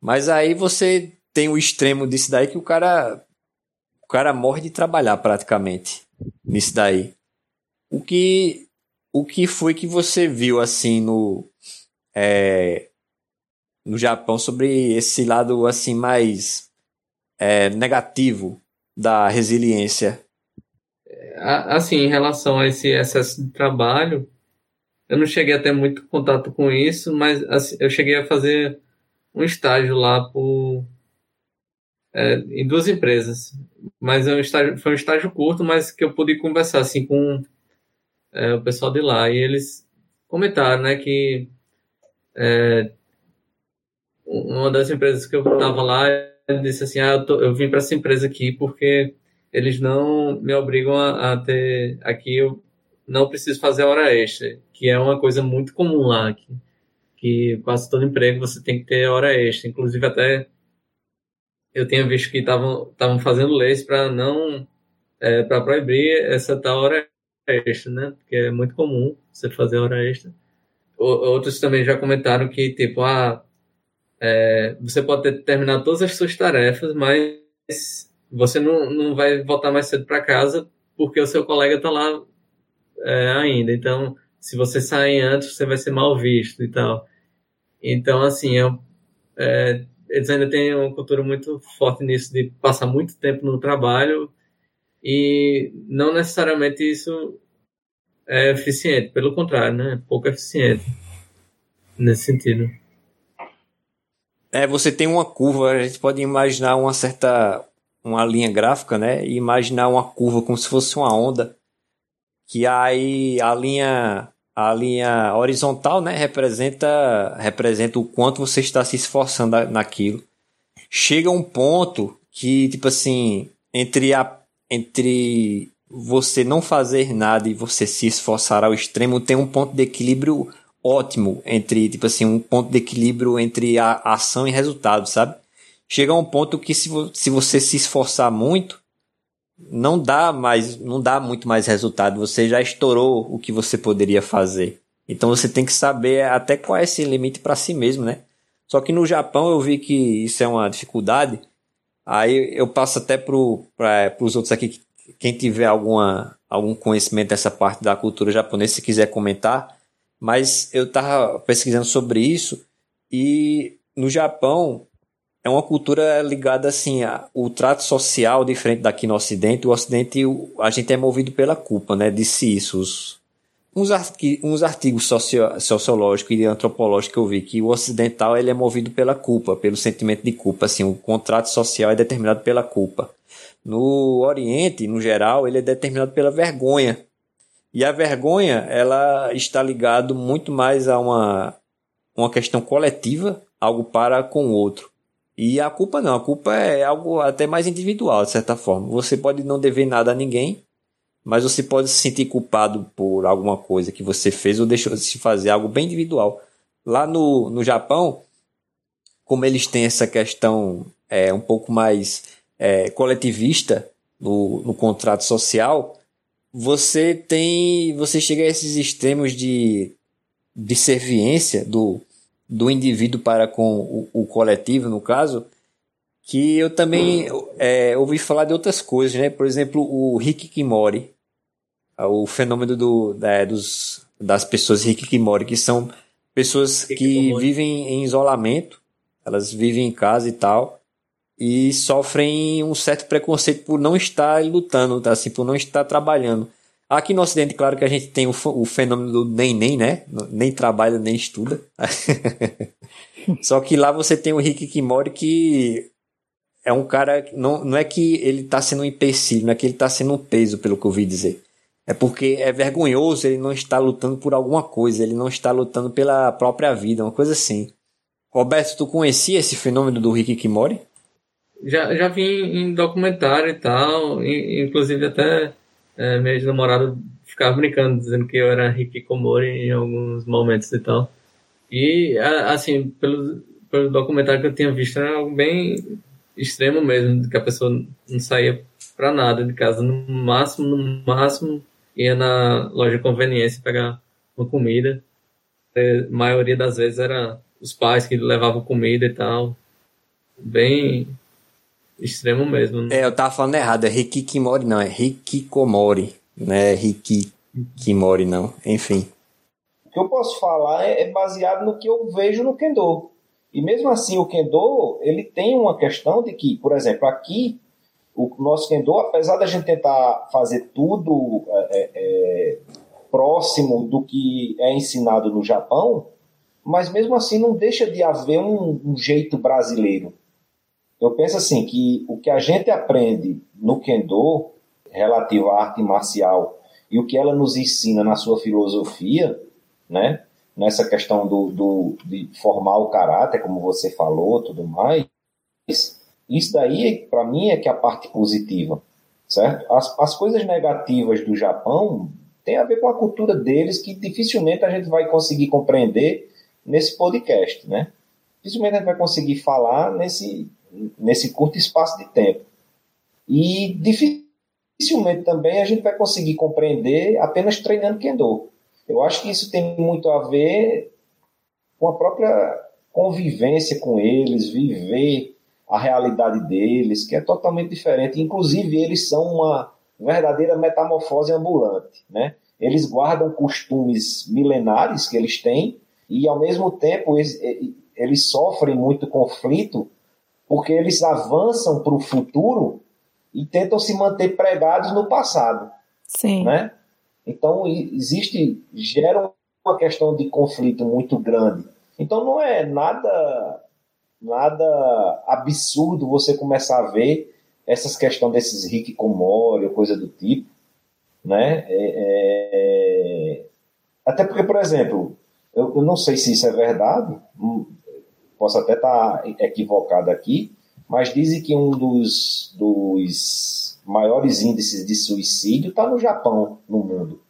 Mas aí você tem o extremo disso daí que o cara o cara morre de trabalhar praticamente nisso daí. O que o que foi que você viu assim no é, no Japão sobre esse lado assim mais é, negativo da resiliência? Assim, em relação a esse excesso de trabalho, eu não cheguei a ter muito contato com isso, mas assim, eu cheguei a fazer um estágio lá por, é, em duas empresas. Mas é um estágio, foi um estágio curto, mas que eu pude conversar assim com é, o pessoal de lá. E eles comentaram né, que é, uma das empresas que eu estava lá disse assim: ah, eu, tô, eu vim para essa empresa aqui porque eles não me obrigam a, a, ter. Aqui eu não preciso fazer hora extra, que é uma coisa muito comum lá. Que quase todo emprego você tem que ter hora extra. Inclusive, até eu tinha visto que estavam fazendo leis para não. É, para proibir essa tal hora extra, né? Porque é muito comum você fazer hora extra. O, outros também já comentaram que, tipo, ah, é, você pode ter terminado todas as suas tarefas, mas você não, não vai voltar mais cedo para casa porque o seu colega está lá é, ainda. Então, se você sair antes, você vai ser mal visto e tal. Então, assim, é, é, eles ainda têm uma cultura muito forte nisso de passar muito tempo no trabalho e não necessariamente isso é eficiente, pelo contrário, né? Pouco eficiente nesse sentido. É, você tem uma curva, a gente pode imaginar uma certa uma linha gráfica, né? E imaginar uma curva como se fosse uma onda, que aí a linha a linha horizontal, né, representa representa o quanto você está se esforçando naquilo. Chega um ponto que tipo assim, entre a entre você não fazer nada e você se esforçar ao extremo, tem um ponto de equilíbrio ótimo entre, tipo assim, um ponto de equilíbrio entre a ação e resultado, sabe? Chega a um ponto que se, se você se esforçar muito, não dá mais, não dá muito mais resultado. Você já estourou o que você poderia fazer. Então você tem que saber até qual é esse limite para si mesmo, né? Só que no Japão eu vi que isso é uma dificuldade. Aí eu passo até para os outros aqui, quem tiver alguma, algum conhecimento dessa parte da cultura japonesa, se quiser comentar, mas eu estava pesquisando sobre isso e no Japão é uma cultura ligada assim ao trato social diferente daqui no Ocidente. O Ocidente a gente é movido pela culpa, né? Disse isso. Os, uns, uns artigos socio, sociológicos e antropológicos que eu vi que o ocidental ele é movido pela culpa, pelo sentimento de culpa. Assim, o contrato social é determinado pela culpa. No Oriente, no geral, ele é determinado pela vergonha. E a vergonha, ela está ligado muito mais a uma, uma questão coletiva, algo para com o outro. E a culpa não, a culpa é algo até mais individual, de certa forma. Você pode não dever nada a ninguém, mas você pode se sentir culpado por alguma coisa que você fez ou deixou de se fazer, algo bem individual. Lá no, no Japão, como eles têm essa questão é, um pouco mais é, coletivista no, no contrato social, você tem. Você chega a esses extremos de, de serviência do, do indivíduo para com o, o coletivo, no caso, que eu também é, ouvi falar de outras coisas, né? Por exemplo, o Hikikimori, o fenômeno do, da, dos, das pessoas Hikikimori, que são pessoas que vivem em isolamento, elas vivem em casa e tal, e sofrem um certo preconceito por não estar lutando, tá? assim, por não estar trabalhando. Aqui no Ocidente, claro que a gente tem o, fenômeno do nem nem, né? Nem trabalha, nem estuda. Só que lá você tem o Rick Kimori que é um cara. Não, não é que ele está sendo um empecilho, não é que ele está sendo um peso, pelo que eu ouvi dizer. É porque é vergonhoso ele não estar lutando por alguma coisa, ele não está lutando pela própria vida, uma coisa assim. Roberto, tu conhecia esse fenômeno do Rick Kimori? Já, já vi em documentário e tal, inclusive até é, minha ex-namorada ficava brincando, dizendo que eu era Rick Komori em alguns momentos e tal. E, assim, pelo, pelo documentário que eu tinha visto, era algo bem extremo mesmo, que a pessoa não saía pra nada de casa. No máximo, no máximo, ia na loja de conveniência pegar uma comida. A maioria das vezes era os pais que levavam comida e tal. Bem extremo mesmo. Né? É, eu tava falando errado, é Rikikimori não, é Rikikomori, não é Rikikimori não, enfim. O que eu posso falar é, é baseado no que eu vejo no Kendo. E mesmo assim, o Kendo, ele tem uma questão de que, por exemplo, aqui, o nosso Kendo, apesar da gente tentar fazer tudo é, é, é, próximo do que é ensinado no Japão, mas mesmo assim não deixa de haver um, um jeito brasileiro. Eu penso assim que o que a gente aprende no Kendo relativo à arte marcial e o que ela nos ensina na sua filosofia, né? nessa questão do, do, de formar o caráter, como você falou, tudo mais, isso daí, para mim, é que é a parte positiva, certo? As, as coisas negativas do Japão tem a ver com a cultura deles que dificilmente a gente vai conseguir compreender nesse podcast, né? Dificilmente a gente vai conseguir falar nesse, nesse curto espaço de tempo. E dificilmente também a gente vai conseguir compreender apenas treinando Kendo. Eu acho que isso tem muito a ver com a própria convivência com eles, viver a realidade deles, que é totalmente diferente. Inclusive, eles são uma verdadeira metamorfose ambulante, né? Eles guardam costumes milenares que eles têm e, ao mesmo tempo, eles, eles sofrem muito conflito porque eles avançam para o futuro e tentam se manter pregados no passado. Sim. Né? Então, existe, gera uma questão de conflito muito grande. Então, não é nada, nada absurdo você começar a ver essas questões desses Rick Komori, coisa do tipo, né? É, é... Até porque, por exemplo, eu, eu, não sei se isso é verdade, posso até estar equivocado aqui, mas dizem que um dos, dos maiores índices de suicídio está no Japão, no mundo.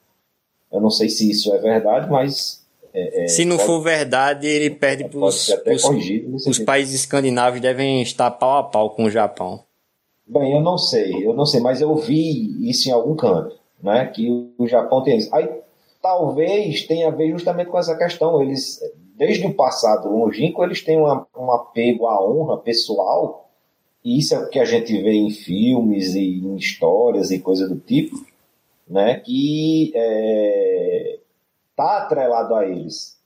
Eu não sei se isso é verdade, mas. É, é, se não pode, for verdade, ele perde para os. Os países escandinavos devem estar pau a pau com o Japão. Bem, eu não sei, eu não sei, mas eu vi isso em algum canto, né? Que o Japão tem isso. Aí talvez tenha a ver justamente com essa questão. Eles, desde o passado longínquo, eles têm uma, um apego à honra pessoal e isso é o que a gente vê em filmes e em histórias e coisa do tipo, né? Que está é, tá atrelado a eles.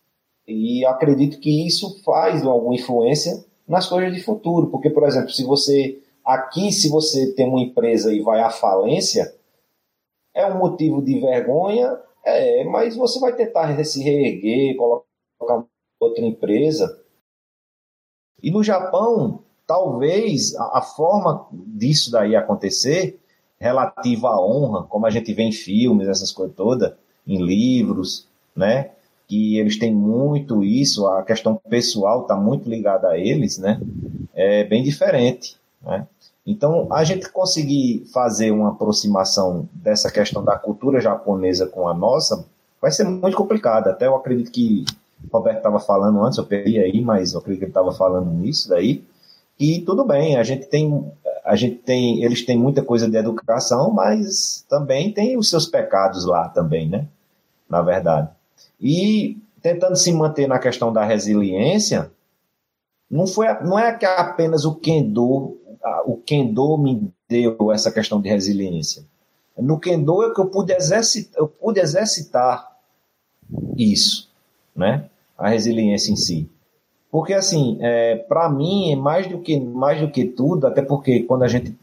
E acredito que isso faz alguma influência nas coisas de futuro, porque, por exemplo, se você aqui, se você tem uma empresa e vai à falência, é um motivo de vergonha, é, mas você vai tentar se reerguer, colocar outra empresa. E no Japão, talvez a, forma disso daí acontecer, relativa à honra, como a gente vê em filmes, essas coisas todas, em livros, né? Que eles têm muito isso, a questão pessoal está muito ligada a eles, né? É bem diferente, né? Então, a gente conseguir fazer uma aproximação dessa questão da cultura japonesa com a nossa vai ser muito complicado. Até eu acredito que o Roberto estava falando antes, eu peguei aí, mas eu acredito que ele estava falando nisso daí. E tudo bem, a gente tem, a gente tem, eles têm muita coisa de educação, mas também tem os seus pecados lá também, né? Na verdade. E tentando se manter na questão da resiliência, não foi, não é que apenas o Kendo, o Kendo me deu essa questão de resiliência. No Kendo é que eu pude exercitar, eu pude exercitar isso, né? A resiliência em si. Porque, assim, é, para mim, é mais do, que, mais do que tudo, até porque quando a gente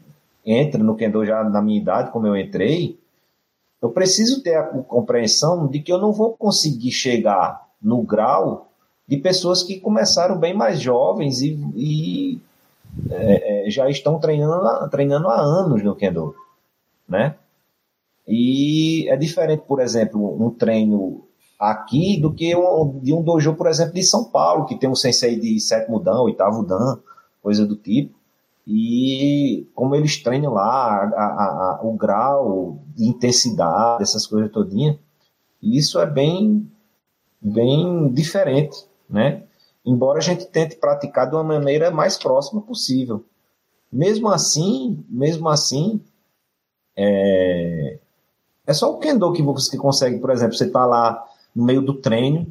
entra no Kendo já na minha idade, como eu entrei, Eu preciso ter a compreensão de que eu não vou conseguir chegar no grau de pessoas que começaram bem mais jovens e, e é, é, já estão treinando, treinando há anos no Kendo, né? E é diferente, por exemplo, um treino aqui do que um, de um dojo, por exemplo, de São Paulo, que tem um sensei de sétimo dan, oitavo dan, coisa do tipo. E como eles treinam lá, a, a, a, o grau de intensidade, essas coisas todinhas, isso é bem, bem diferente, né? Embora a gente tente praticar de uma maneira mais próxima possível. Mesmo assim, mesmo assim, é, é só o kendo que você consegue, por exemplo, você tá lá no meio do treino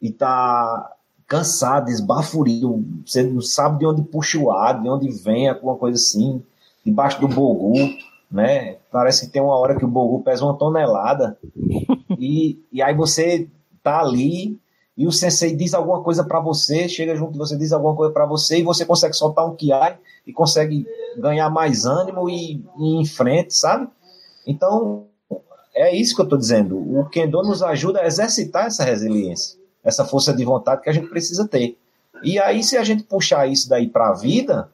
e tá cansado, esbaforido, você não sabe de onde puxa o ar, de onde vem alguma coisa assim, debaixo do bogu, né? Parece que tem uma hora que o bogu pesa uma tonelada e, e aí você tá ali e o sensei diz alguma coisa para você, chega junto você, diz alguma coisa para você e você consegue soltar um kiai e consegue ganhar mais ânimo e, e ir em frente, sabe? Então, é isso que eu estou dizendo. O Kendo nos ajuda a exercitar essa resiliência, essa força de vontade que a gente precisa ter. E aí, se a gente puxar isso daí para a vida,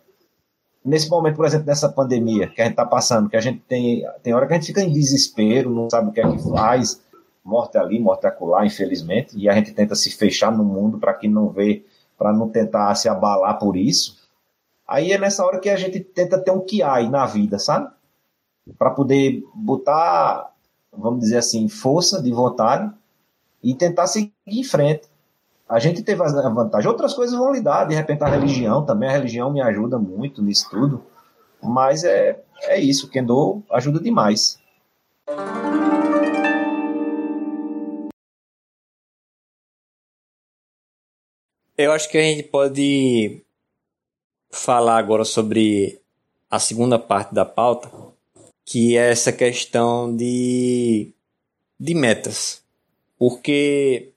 nesse momento, por exemplo, dessa pandemia que a gente está passando, que a gente tem, tem hora que a gente fica em desespero, não sabe o que é que faz, morte ali, morte acolá, infelizmente, e a gente tenta se fechar no mundo para que não vê, para não tentar se abalar por isso. Aí é nessa hora que a gente tenta ter um kiai na vida, sabe? Para poder botar vamos dizer assim, força de vontade e tentar seguir em frente. A gente teve a vantagem. Outras coisas vão lidar, de repente a religião também, a religião me ajuda muito nisso tudo. Mas é, é isso, o Kendo ajuda demais. Eu acho que a gente pode falar agora sobre a segunda parte da pauta, que é essa questão de, de metas. Porque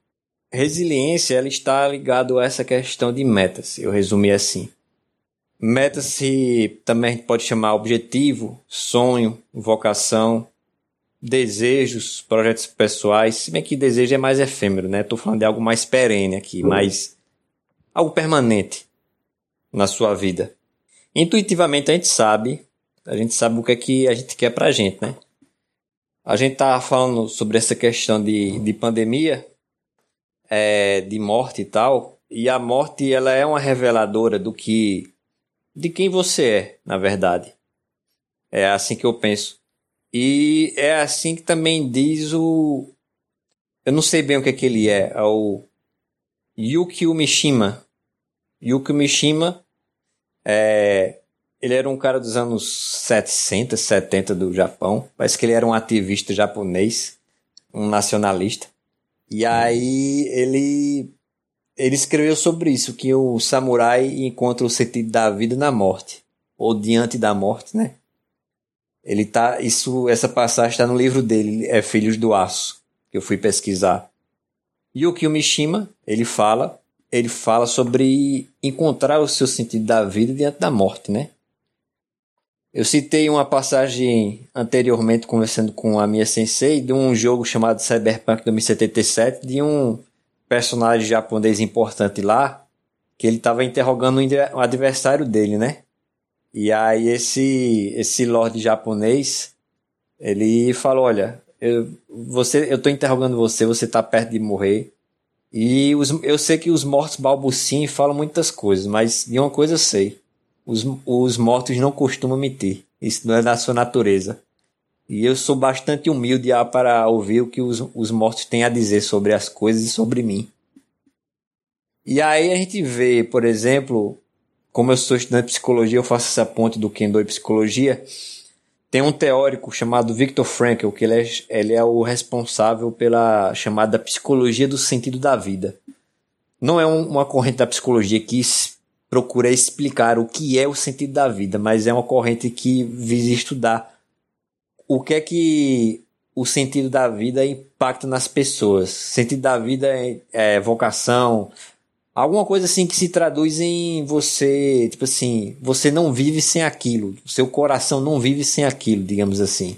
resiliência ela está ligado a essa questão de metas, eu resumi assim. Metas se também a gente pode chamar objetivo, sonho, vocação, desejos, projetos pessoais, se bem que desejo é mais efêmero, né? Estou falando de algo mais perene aqui, mais algo permanente na sua vida. Intuitivamente a gente sabe a gente sabe o que é que a gente quer pra gente, né? A gente tá falando sobre essa questão de, de pandemia, é, de morte e tal, e a morte ela é uma reveladora do que de quem você é, na verdade. É assim que eu penso. E é assim que também diz o eu não sei bem o que é que ele é, é o Yukio Mishima. Yukio Mishima é ele era um cara dos anos 700, 70 do Japão. Parece que ele era um ativista japonês, um nacionalista. E aí ele ele escreveu sobre isso, que o samurai encontra o sentido da vida na morte, ou diante da morte, né? Ele tá, isso, essa passagem está no livro dele, é Filhos do Aço, que eu fui pesquisar. E o Mishima, ele fala, ele fala sobre encontrar o seu sentido da vida diante da morte, né? Eu citei uma passagem anteriormente conversando com a minha sensei de um jogo chamado Cyberpunk 2077 de um personagem japonês importante lá que ele estava interrogando um adversário dele, né? E aí esse esse lord japonês ele falou, olha, eu, você, eu tô interrogando você, você tá perto de morrer. E os, eu sei que os mortos balbuciam e falam muitas coisas, mas de uma coisa eu sei os, os mortos não costumam mentir. Isso não é da sua natureza. E eu sou bastante humilde para ouvir o que os, os mortos têm a dizer sobre as coisas e sobre mim. E aí a gente vê, por exemplo, como eu sou estudante de psicologia, eu faço essa ponte do Kendo e psicologia. Tem um teórico chamado Viktor Frankl, que ele é, ele é o responsável pela chamada psicologia do sentido da vida. Não é um, uma corrente da psicologia que procura explicar o que é o sentido da vida, mas é uma corrente que visa estudar o que é que o sentido da vida impacta nas pessoas. Sentido da vida é, é vocação, alguma coisa assim que se traduz em você, tipo assim, você não vive sem aquilo, seu coração não vive sem aquilo, digamos assim.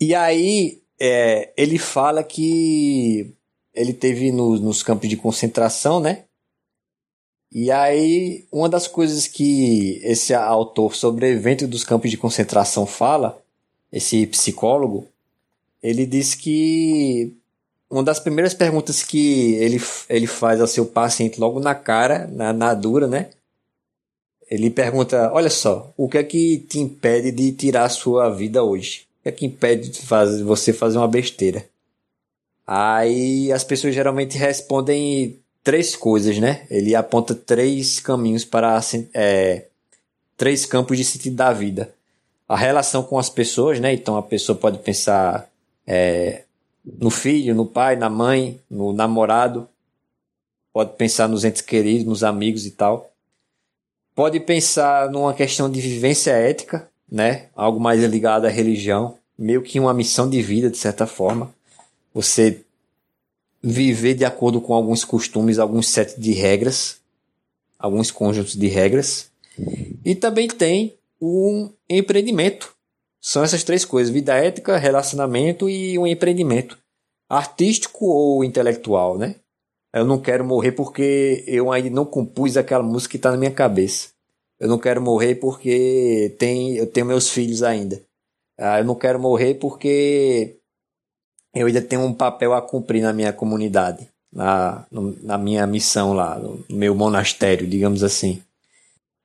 E aí é, ele fala que ele teve no, nos campos de concentração, né? E aí, uma das coisas que esse autor sobrevivente dos campos de concentração fala, esse psicólogo, ele diz que uma das primeiras perguntas que ele, ele faz ao seu paciente logo na cara, na, na dura, né? Ele pergunta: Olha só, o que é que te impede de tirar a sua vida hoje? O que é que impede de fazer, você fazer uma besteira? Aí as pessoas geralmente respondem três coisas, né? Ele aponta três caminhos para é, três campos de sentido da vida. A relação com as pessoas, né? Então a pessoa pode pensar é, no filho, no pai, na mãe, no namorado. Pode pensar nos entes queridos, nos amigos e tal. Pode pensar numa questão de vivência ética, né? Algo mais ligado à religião, meio que uma missão de vida de certa forma. Você viver de acordo com alguns costumes, alguns sets de regras, alguns conjuntos de regras. E também tem um empreendimento. São essas três coisas: vida ética, relacionamento e um empreendimento. Artístico ou intelectual, né? Eu não quero morrer porque eu ainda não compus aquela música que está na minha cabeça. Eu não quero morrer porque tem, eu tenho meus filhos ainda. Ah, eu não quero morrer porque eu ainda tenho um papel a cumprir na minha comunidade, na, na minha missão lá, no meu monastério, digamos assim.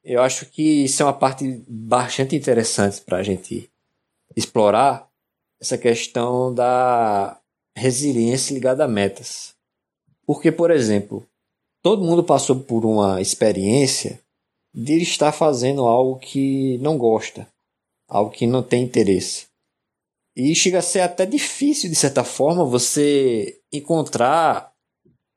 Eu acho que isso é uma parte bastante interessante para a gente explorar essa questão da resiliência ligada a metas. Porque, por exemplo, todo mundo passou por uma experiência de estar fazendo algo que não gosta, algo que não tem interesse. E chega a ser até difícil, de certa forma, você encontrar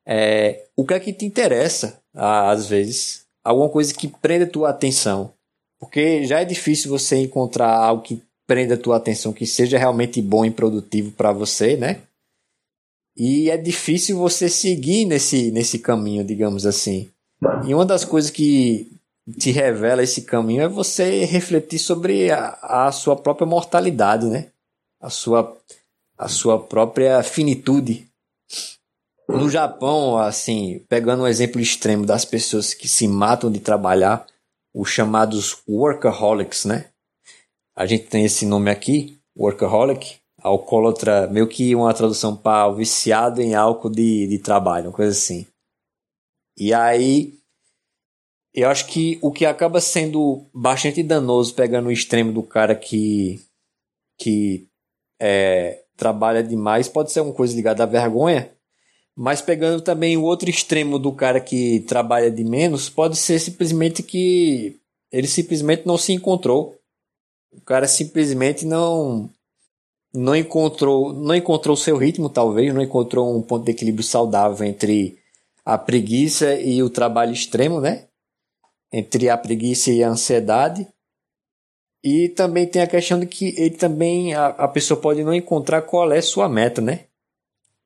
é, o que é que te interessa, às vezes. Alguma coisa que prenda tua atenção. Porque já é difícil você encontrar algo que prenda tua atenção, que seja realmente bom e produtivo para você, né? E é difícil você seguir nesse, nesse caminho, digamos assim. E uma das coisas que te revela esse caminho é você refletir sobre a, a sua própria mortalidade, né? A sua, a sua própria finitude. No Japão, assim, pegando um exemplo extremo das pessoas que se matam de trabalhar, os chamados workaholics, né? A gente tem esse nome aqui, workaholic, alcoólatra, meio que uma tradução para viciado em álcool de, de trabalho, uma coisa assim. E aí, eu acho que o que acaba sendo bastante danoso pegando o extremo do cara que, que é, trabalha demais pode ser uma coisa ligada à vergonha, mas pegando também o outro extremo do cara que trabalha de menos, pode ser simplesmente que ele simplesmente não se encontrou. O cara simplesmente não não encontrou não encontrou seu ritmo talvez, não encontrou um ponto de equilíbrio saudável entre a preguiça e o trabalho extremo, né? Entre a preguiça e a ansiedade e também tem a questão de que ele também a, a pessoa pode não encontrar qual é sua meta, né?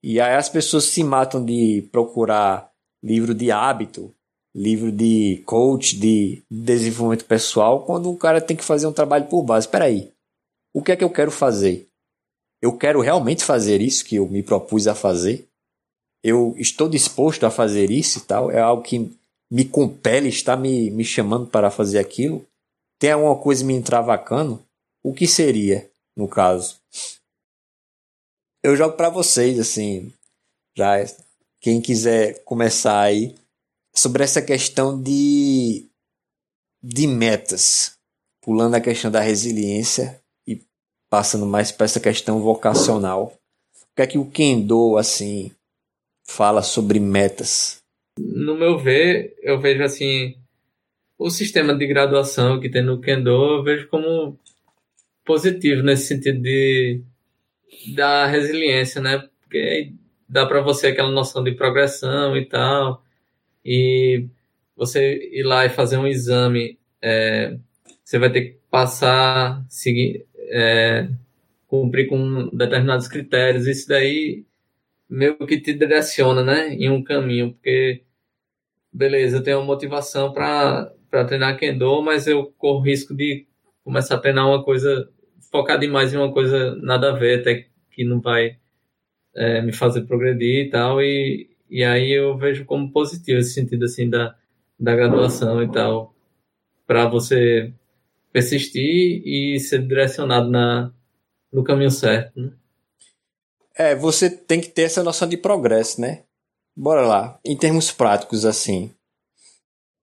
E aí as pessoas se matam de procurar livro de hábito, livro de coach, de desenvolvimento pessoal, quando o cara tem que fazer um trabalho por base. Espera aí, o que é que eu quero fazer? Eu quero realmente fazer isso que eu me propus a fazer? Eu estou disposto a fazer isso e tal? É algo que me compele, está me, me chamando para fazer aquilo? Tem alguma coisa me entravacando, o que seria, no caso? Eu jogo para vocês, assim, já quem quiser começar aí, sobre essa questão de, de metas, pulando a questão da resiliência e passando mais para essa questão vocacional. O que é que o Kendo, assim, fala sobre metas? No meu ver, eu vejo assim, o sistema de graduação que tem no Kendo eu vejo como positivo nesse sentido de da resiliência, né? Porque dá para você aquela noção de progressão e tal, e você ir lá e fazer um exame, é, você vai ter que passar, seguir, é, cumprir com determinados critérios, isso daí meio que te direciona, né, em um caminho, porque beleza, eu tenho uma motivação para para treinar Kendo, mas eu corro risco de começar a treinar uma coisa, focar demais em uma coisa nada a ver, até que não vai é, me fazer progredir e tal, e, e aí eu vejo como positivo esse sentido assim da, da graduação e tal, para você persistir e ser direcionado na, no caminho certo, né? É, você tem que ter essa noção de progresso, né? Bora lá. Em termos práticos, assim,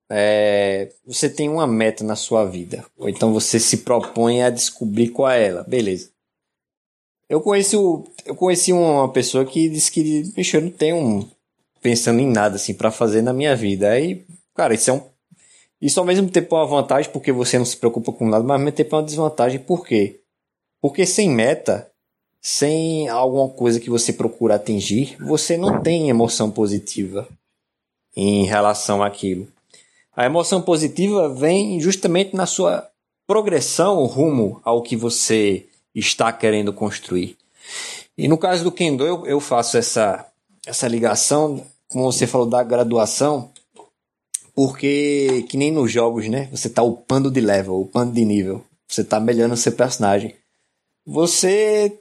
é, você tem uma meta na sua vida, ou então você se propõe a descobrir qual é ela, beleza. Eu conheci, eu conheci uma pessoa que disse que, bicho, eu não tenho pensando em nada assim para fazer na minha vida. Aí, cara, isso é um. Isso ao mesmo tempo é uma vantagem porque você não se preocupa com nada, mas ao mesmo tempo é uma desvantagem. Por quê? Porque sem meta, sem alguma coisa que você procura atingir, você não tem emoção positiva em relação àquilo. A emoção positiva vem justamente na sua progressão rumo ao que você está querendo construir. E no caso do Kendo, eu, eu faço essa, essa ligação, como você falou, da graduação, porque que nem nos jogos, né? Você está upando de level, upando de nível. Você está melhorando seu personagem. Você.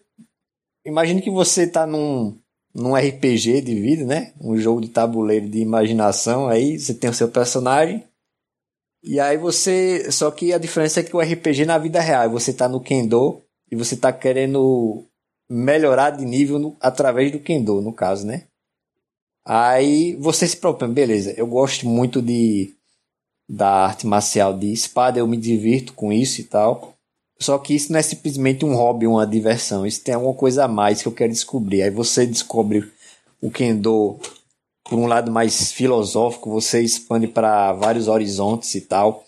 Imagine que você está num, num RPG de vida, né? Um jogo de tabuleiro de imaginação, aí você tem o seu personagem. E aí você. Só que a diferença é que o RPG na vida real, você tá no Kendo e você tá querendo melhorar de nível no, através do Kendo, no caso, né? Aí você se propõe, beleza, eu gosto muito de da arte marcial de espada, eu me divirto com isso e tal. Só que isso não é simplesmente um hobby, uma diversão. Isso tem alguma coisa a mais que eu quero descobrir. Aí você descobre o Kendo por um lado mais filosófico, você expande para vários horizontes e tal.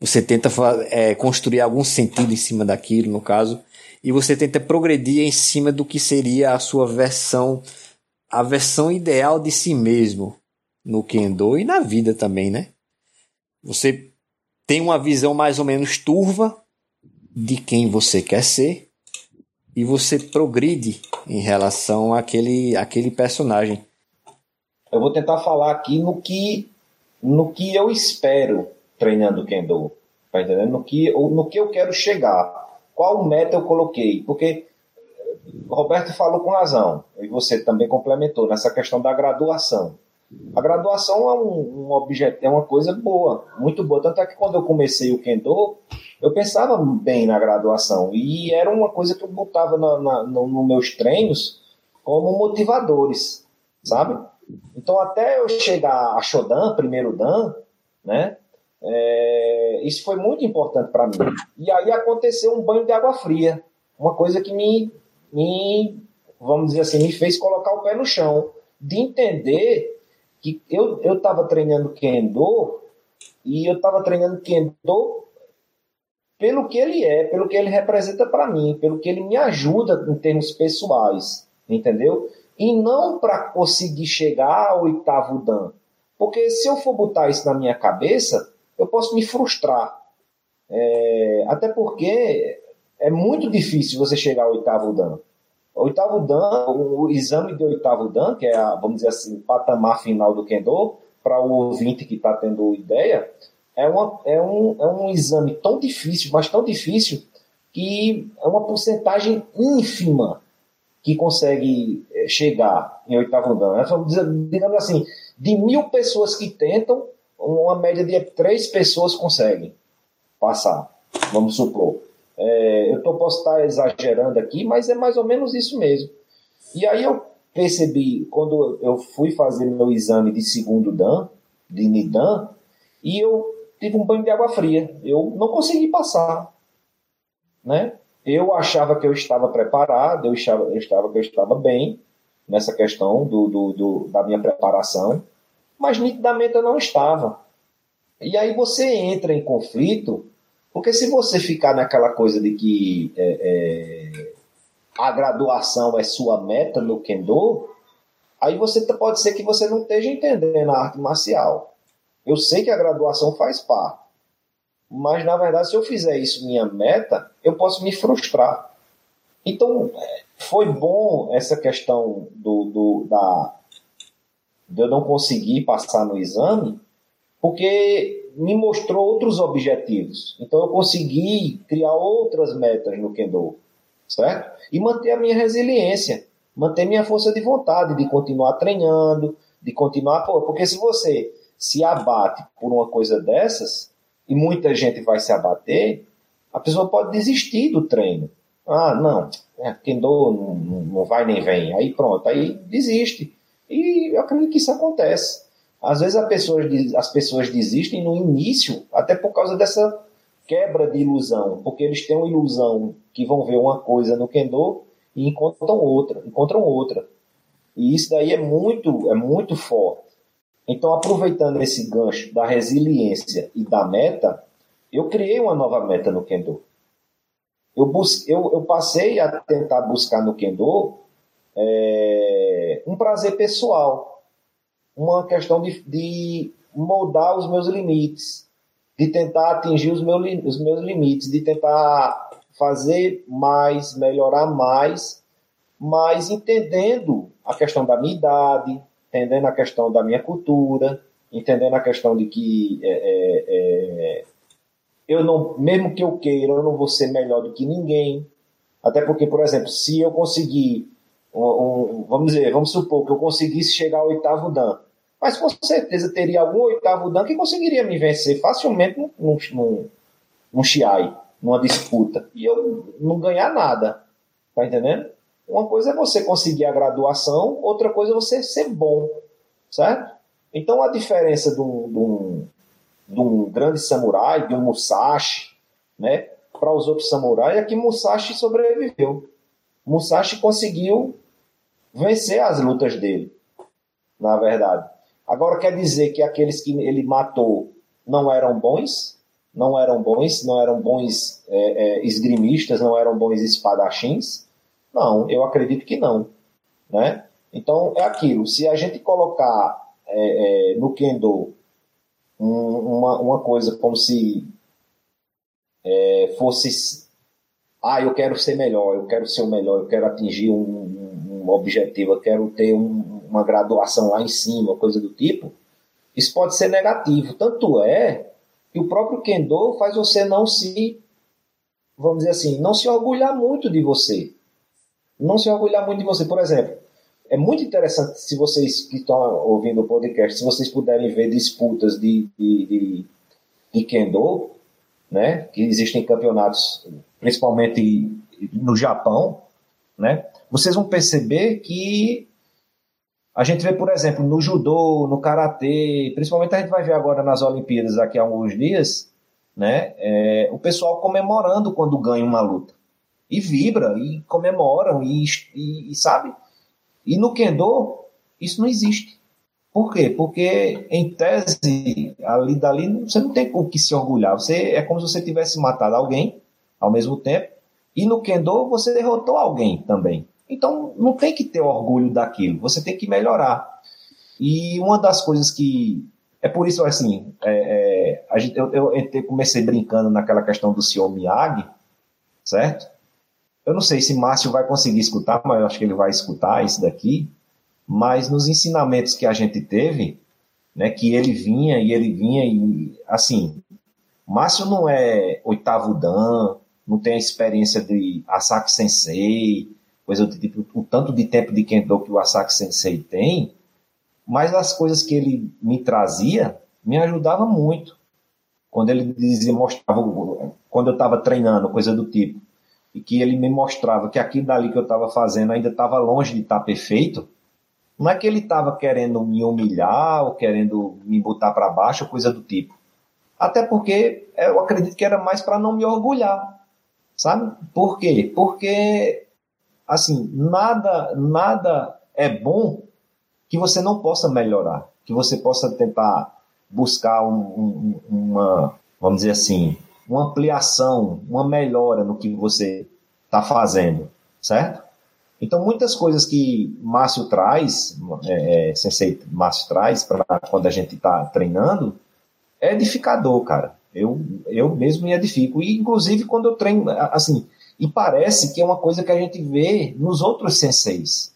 Você tenta é, construir algum sentido em cima daquilo, no caso, e você tenta progredir em cima do que seria a sua versão, a versão ideal de si mesmo no Kendo e na vida também, né? Você tem uma visão mais ou menos turva de quem você quer ser e você progride em relação àquele, àquele personagem. Eu vou tentar falar aqui no que, no que eu espero treinando Kendo. Tá entendendo? No que, no que eu quero chegar. Qual meta eu coloquei? Porque Roberto falou com razão, e você também complementou nessa questão da graduação. A graduação é um, um objeto, é uma coisa boa, muito boa. Tanto é que quando eu comecei o Kendo, eu pensava bem na graduação. E era uma coisa que eu botava na, na, no, nos meus treinos como motivadores, sabe? Então, até eu chegar a Shodan, primeiro Dan, né? É, isso foi muito importante para mim. E aí aconteceu um banho de água fria, uma coisa que me, me, vamos dizer assim, me fez colocar o pé no chão, de entender que eu estava treinando Kendo e eu estava treinando Kendo pelo que ele é, pelo que ele representa para mim, pelo que ele me ajuda em termos pessoais, entendeu? e não para conseguir chegar ao oitavo Dan. Porque se eu for botar isso na minha cabeça, eu posso me frustrar. É, até porque é muito difícil você chegar ao oitavo Dan. O oitavo Dan, o exame de oitavo Dan, que é, a, vamos dizer assim, o patamar final do Kendo, para o ouvinte que está tendo ideia, é, uma, é, um, é um exame tão difícil, mas tão difícil, que é uma porcentagem ínfima que consegue eh, chegar em oitavo dan. Digamos assim, de mil pessoas que tentam, uma média de três pessoas conseguem passar, vamos supor. É, eu tô, posso estar exagerando aqui, mas é mais ou menos isso mesmo. E aí eu percebi, quando eu fui fazer meu exame de segundo Dan, de Nidan, e eu tive um banho de água fria. Eu não consegui passar. Né? Eu achava que eu estava preparado, eu estava, eu estava que eu estava bem nessa questão do, do, do, da minha preparação, mas nitidamente eu não estava. E aí você entra em conflito, porque se você ficar naquela coisa de que é, é, a graduação é sua meta no Kendo, aí você pode ser que você não esteja entendendo a arte marcial. Eu sei que a graduação faz parte, mas, na verdade, se eu fizer isso minha meta, eu posso me frustrar. Então, foi bom essa questão do, do da, de eu não conseguir passar no exame, porque me mostrou outros objetivos. Então, eu consegui criar outras metas no Kendo. certo? E manter a minha resiliência, manter minha força de vontade de continuar treinando, de continuar, porque se você se abate por uma coisa dessas, e muita gente vai se abater, a pessoa pode desistir do treino. Ah, não, é, Kendo não, não vai nem vem. Aí pronto, aí desiste. E eu acredito que isso acontece. Às vezes pessoa, as pessoas desistem no início, até por causa dessa quebra de ilusão, porque eles têm uma ilusão que vão ver uma coisa no Kendo e encontram outra, encontram outra. E isso daí é muito, é muito forte. Então, aproveitando esse gancho da resiliência e da meta, eu criei uma nova meta no Kendo. Eu, bus eu, eu passei a tentar buscar no Kendo é, um prazer pessoal, uma questão de, de moldar os meus limites, de tentar atingir os os meus limites, de tentar fazer mais, melhorar mais, mas entendendo a questão da minha idade, entendendo a questão da minha cultura, entendendo a questão de que é, é, é, eu não, mesmo que eu queira, eu não vou ser melhor do que ninguém. Até porque, por exemplo, se eu conseguir, um, um, vamos dizer, vamos supor que eu conseguisse chegar ao oitavo dan, mas com certeza teria algum oitavo dan que conseguiria me vencer facilmente num, num, num, num Chiai, numa disputa, e eu não ganhar nada. Tá entendendo? Uma coisa é você conseguir a graduação, outra coisa é você ser bom, certo? Então a diferença de um, de um, de grande samurai, de um Musashi, né, para os outros samurais é que Musashi sobreviveu. Musashi conseguiu vencer as lutas dele, na verdade. Agora quer dizer que aqueles que ele matou não eram bons, não eram bons, não eram bons é, é, esgrimistas, não eram bons espadachins. Não, eu acredito que não. Né? Então, é aquilo. Se a gente colocar é, é, no Kendo um, uma, uma coisa como se é, fosse. Ah, eu quero ser melhor, eu quero ser o melhor, eu quero atingir um, um, um objetivo, eu quero ter uma graduação lá em cima, coisa do tipo. Isso pode ser negativo. Tanto é que o próprio Kendo faz você não se, vamos dizer assim, não se orgulhar muito de você não se orgulhar muito de você. Por exemplo, é muito interessante se vocês que estão ouvindo o podcast, se vocês puderem ver disputas de, de, de, de Kendo, né, que existem campeonatos, principalmente no Japão, né, vocês vão perceber que a gente vê, por exemplo, no judô, no karatê, principalmente a gente vai ver agora nas Olimpíadas daqui a alguns dias, né, é, o pessoal comemorando quando ganha uma luta e vibra, e comemoram, e, e, e, sabe? E no Kendo, isso não existe. Por quê? Porque, em tese, ali dali, você não tem o que se orgulhar. Você, é como se você tivesse matado alguém ao mesmo tempo, e no Kendo você derrotou alguém também. Então, não tem que ter orgulho daquilo, você tem que melhorar. E uma das coisas que. É por isso, assim, é, é, a gente, eu, eu comecei brincando naquela questão do senhor Miyagi, certo? Eu não sei se Márcio vai conseguir escutar, mas eu acho que ele vai escutar isso daqui. Mas nos ensinamentos que a gente teve, né, que ele vinha e ele vinha e assim, Márcio não é oitavo dan, não tem a experiência de Asaki Sensei, coisa do tipo, o tanto de tempo de Kendo que o Asaki Sensei tem, mas as coisas que ele me trazia me ajudava muito. Quando ele dizia, mostrava, quando eu estava treinando, coisa do tipo, e que ele me mostrava que aquilo dali que eu estava fazendo ainda estava longe de estar tá perfeito, não é que ele estava querendo me humilhar ou querendo me botar para baixo, coisa do tipo. Até porque eu acredito que era mais para não me orgulhar, sabe? Por quê? Porque assim nada nada é bom que você não possa melhorar, que você possa tentar buscar um, um, uma, vamos dizer assim, uma ampliação, uma melhora no que você está fazendo, certo? Então, muitas coisas que Márcio traz, é, é, Sensei Márcio traz para quando a gente está treinando, é edificador, cara. Eu, eu mesmo me edifico. E, inclusive, quando eu treino, assim, e parece que é uma coisa que a gente vê nos outros senseis.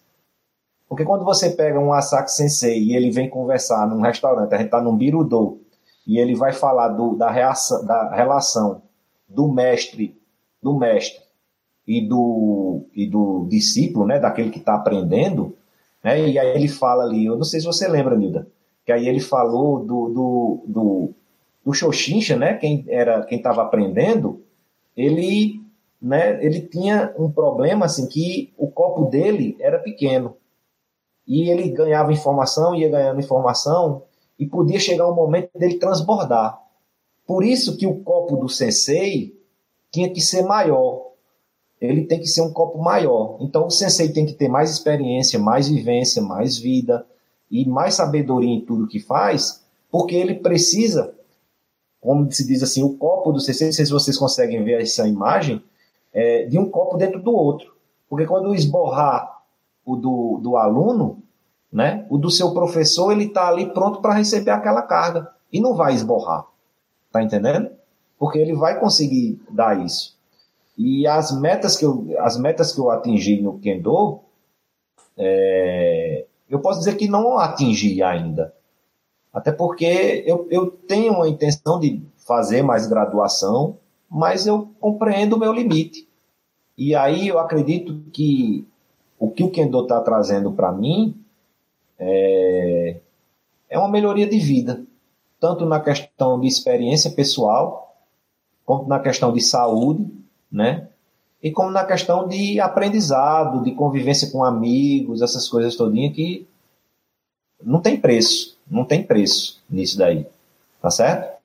Porque quando você pega um Asaki Sensei e ele vem conversar num restaurante, a gente está num Birudô, e ele vai falar do, da, reação, da relação do mestre do mestre e do, e do discípulo, né, daquele que está aprendendo, né, e aí ele fala ali, eu não sei se você lembra, Nilda, que aí ele falou do, do, do, do Xoxincha, né, quem era quem estava aprendendo, ele, né, ele tinha um problema assim que o copo dele era pequeno. E ele ganhava informação, ia ganhando informação e podia chegar um momento dele transbordar. Por isso que o copo do sensei tinha que ser maior. Ele tem que ser um copo maior. Então o sensei tem que ter mais experiência, mais vivência, mais vida e mais sabedoria em tudo que faz, porque ele precisa, como se diz assim, o copo do sensei, não sei se vocês conseguem ver essa imagem, é, de um copo dentro do outro. Porque quando esborrar o do, do aluno, né, o do seu professor, ele está ali pronto para receber aquela carga e não vai esborrar. Tá entendendo? Porque ele vai conseguir dar isso. E as metas que eu, as metas que eu atingi no Kendo, é, eu posso dizer que não atingi ainda. Até porque eu, eu tenho uma intenção de fazer mais graduação, mas eu compreendo o meu limite. E aí eu acredito que o que o Kendo está trazendo para mim é, é uma melhoria de vida tanto na questão de experiência pessoal, quanto na questão de saúde, né? E como na questão de aprendizado, de convivência com amigos, essas coisas todinhas que não tem preço, não tem preço nisso daí, tá certo?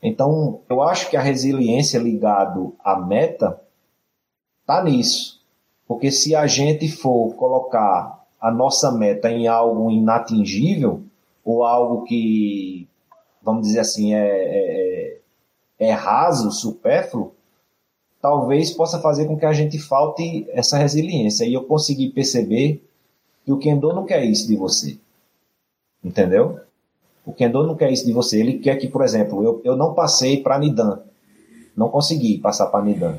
Então, eu acho que a resiliência ligado à meta tá nisso. Porque se a gente for colocar a nossa meta em algo inatingível, ou algo que vamos dizer assim, é, é, é, é raso, supérfluo, talvez possa fazer com que a gente falte essa resiliência. E eu consegui perceber que o Kendo não quer isso de você. Entendeu? O Kendo não quer isso de você. Ele quer que, por exemplo, eu, eu não passei para Nidan. Não consegui passar para Nidan.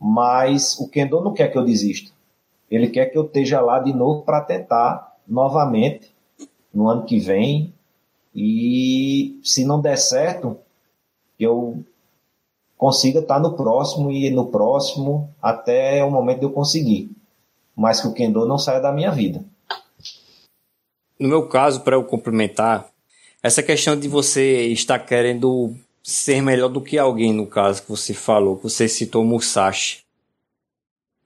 Mas o Kendo não quer que eu desista. Ele quer que eu esteja lá de novo para tentar novamente no ano que vem e se não der certo, eu consiga estar no próximo e no próximo até o momento de eu conseguir. Mas que o Kendo não saia da minha vida. No meu caso, para eu complementar, essa questão de você estar querendo ser melhor do que alguém, no caso que você falou, que você citou Musashi.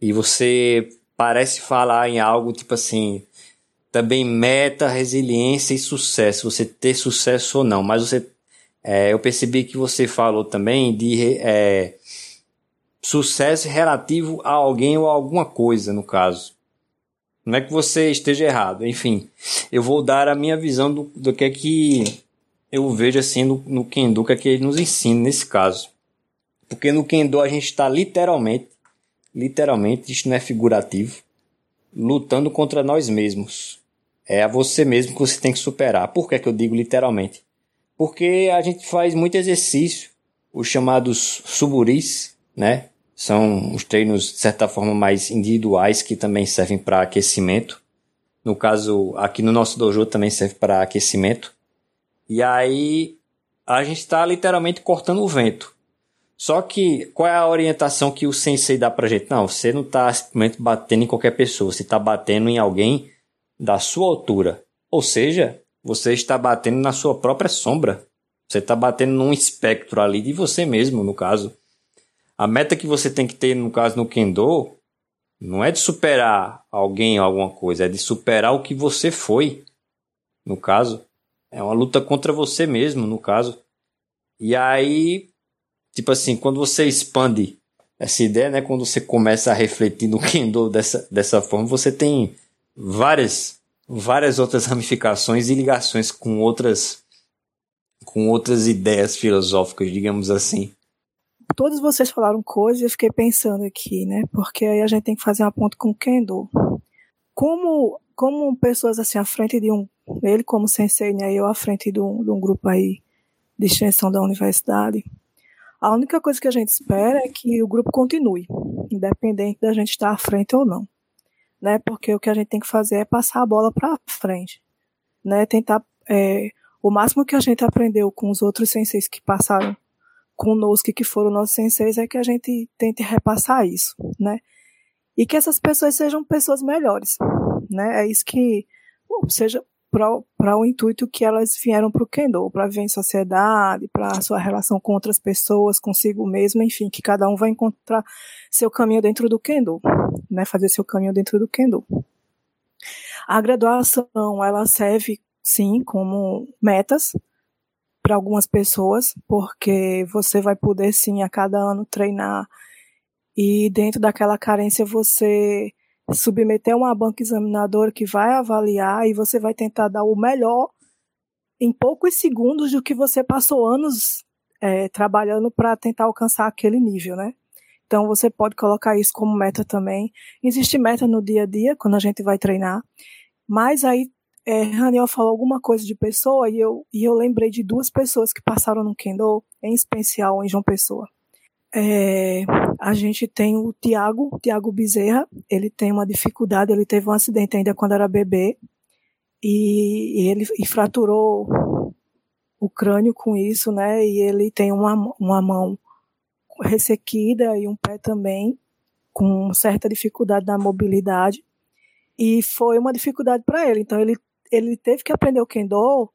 E você parece falar em algo tipo assim, também meta, resiliência e sucesso, você ter sucesso ou não. Mas você, é, eu percebi que você falou também de é, sucesso relativo a alguém ou a alguma coisa, no caso. Não é que você esteja errado, enfim. Eu vou dar a minha visão do, do que é que eu vejo assim no, no Kendo, que é que ele nos ensina nesse caso. Porque no Kendo a gente está literalmente, literalmente, isso não é figurativo, lutando contra nós mesmos. É a você mesmo que você tem que superar. Por que, é que eu digo literalmente? Porque a gente faz muito exercício, os chamados suburis, né? São os treinos, de certa forma, mais individuais que também servem para aquecimento. No caso, aqui no nosso dojo também serve para aquecimento. E aí a gente está literalmente cortando o vento. Só que qual é a orientação que o sensei dá pra gente? Não, você não está simplesmente batendo em qualquer pessoa, você está batendo em alguém da sua altura. Ou seja, você está batendo na sua própria sombra. Você está batendo num espectro ali de você mesmo, no caso. A meta que você tem que ter, no caso, no Kendo, não é de superar alguém ou alguma coisa, é de superar o que você foi, no caso. É uma luta contra você mesmo, no caso. E aí, tipo assim, quando você expande essa ideia, né, quando você começa a refletir no Kendo dessa, dessa forma, você tem várias várias outras ramificações e ligações com outras com outras ideias filosóficas, digamos assim. Todos vocês falaram coisas e eu fiquei pensando aqui, né? Porque aí a gente tem que fazer uma ponta com o Kendo. Como, como pessoas assim à frente de um, ele como sensei, né? Eu à frente de um, de um grupo aí de extensão da universidade. A única coisa que a gente espera é que o grupo continue, independente da gente estar à frente ou não né? Porque o que a gente tem que fazer é passar a bola para frente, né? Tentar é, o máximo que a gente aprendeu com os outros senseis que passaram conosco, que foram nossos senseis, é que a gente tente repassar isso, né? e que essas pessoas sejam pessoas melhores, né? É isso que seja para o intuito que elas vieram para o Kendo, para viver em sociedade, para a sua relação com outras pessoas, consigo mesmo, enfim, que cada um vai encontrar seu caminho dentro do Kendo, né? Fazer seu caminho dentro do Kendo. A graduação, ela serve, sim, como metas para algumas pessoas, porque você vai poder, sim, a cada ano treinar e dentro daquela carência você submeter uma banca examinadora que vai avaliar e você vai tentar dar o melhor em poucos segundos do que você passou anos é, trabalhando para tentar alcançar aquele nível, né? Então você pode colocar isso como meta também. Existe meta no dia a dia quando a gente vai treinar, mas aí é, Raniel falou alguma coisa de pessoa e eu, e eu lembrei de duas pessoas que passaram no Kendo, em especial em João Pessoa. É, a gente tem o Tiago, Tiago Bezerra, ele tem uma dificuldade, ele teve um acidente ainda quando era bebê e, e ele e fraturou o crânio com isso, né? E ele tem uma, uma mão ressequida e um pé também com certa dificuldade na mobilidade e foi uma dificuldade para ele. Então ele ele teve que aprender o kendo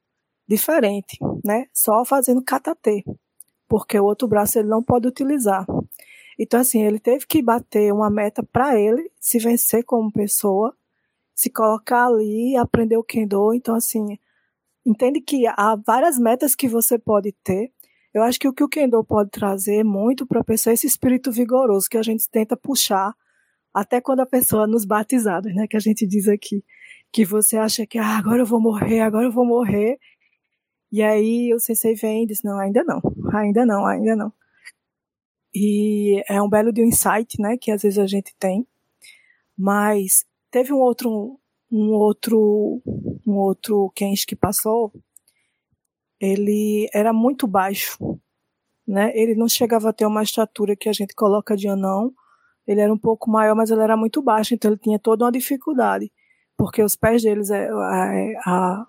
diferente, né? Só fazendo katate porque o outro braço ele não pode utilizar. Então, assim, ele teve que bater uma meta para ele se vencer como pessoa, se colocar ali, aprender o Kendo. Então, assim, entende que há várias metas que você pode ter. Eu acho que o que o Kendo pode trazer muito para a pessoa é esse espírito vigoroso que a gente tenta puxar até quando a pessoa nos batizados, né, que a gente diz aqui, que você acha que ah, agora eu vou morrer, agora eu vou morrer, e aí o CC vem e diz, não, ainda não, ainda não, ainda não. E é um belo de um insight, né, que às vezes a gente tem. Mas teve um outro, um outro, um outro Kensh que passou, ele era muito baixo, né, ele não chegava a ter uma estatura que a gente coloca de anão, ele era um pouco maior, mas ele era muito baixo, então ele tinha toda uma dificuldade, porque os pés deles, é, a, a,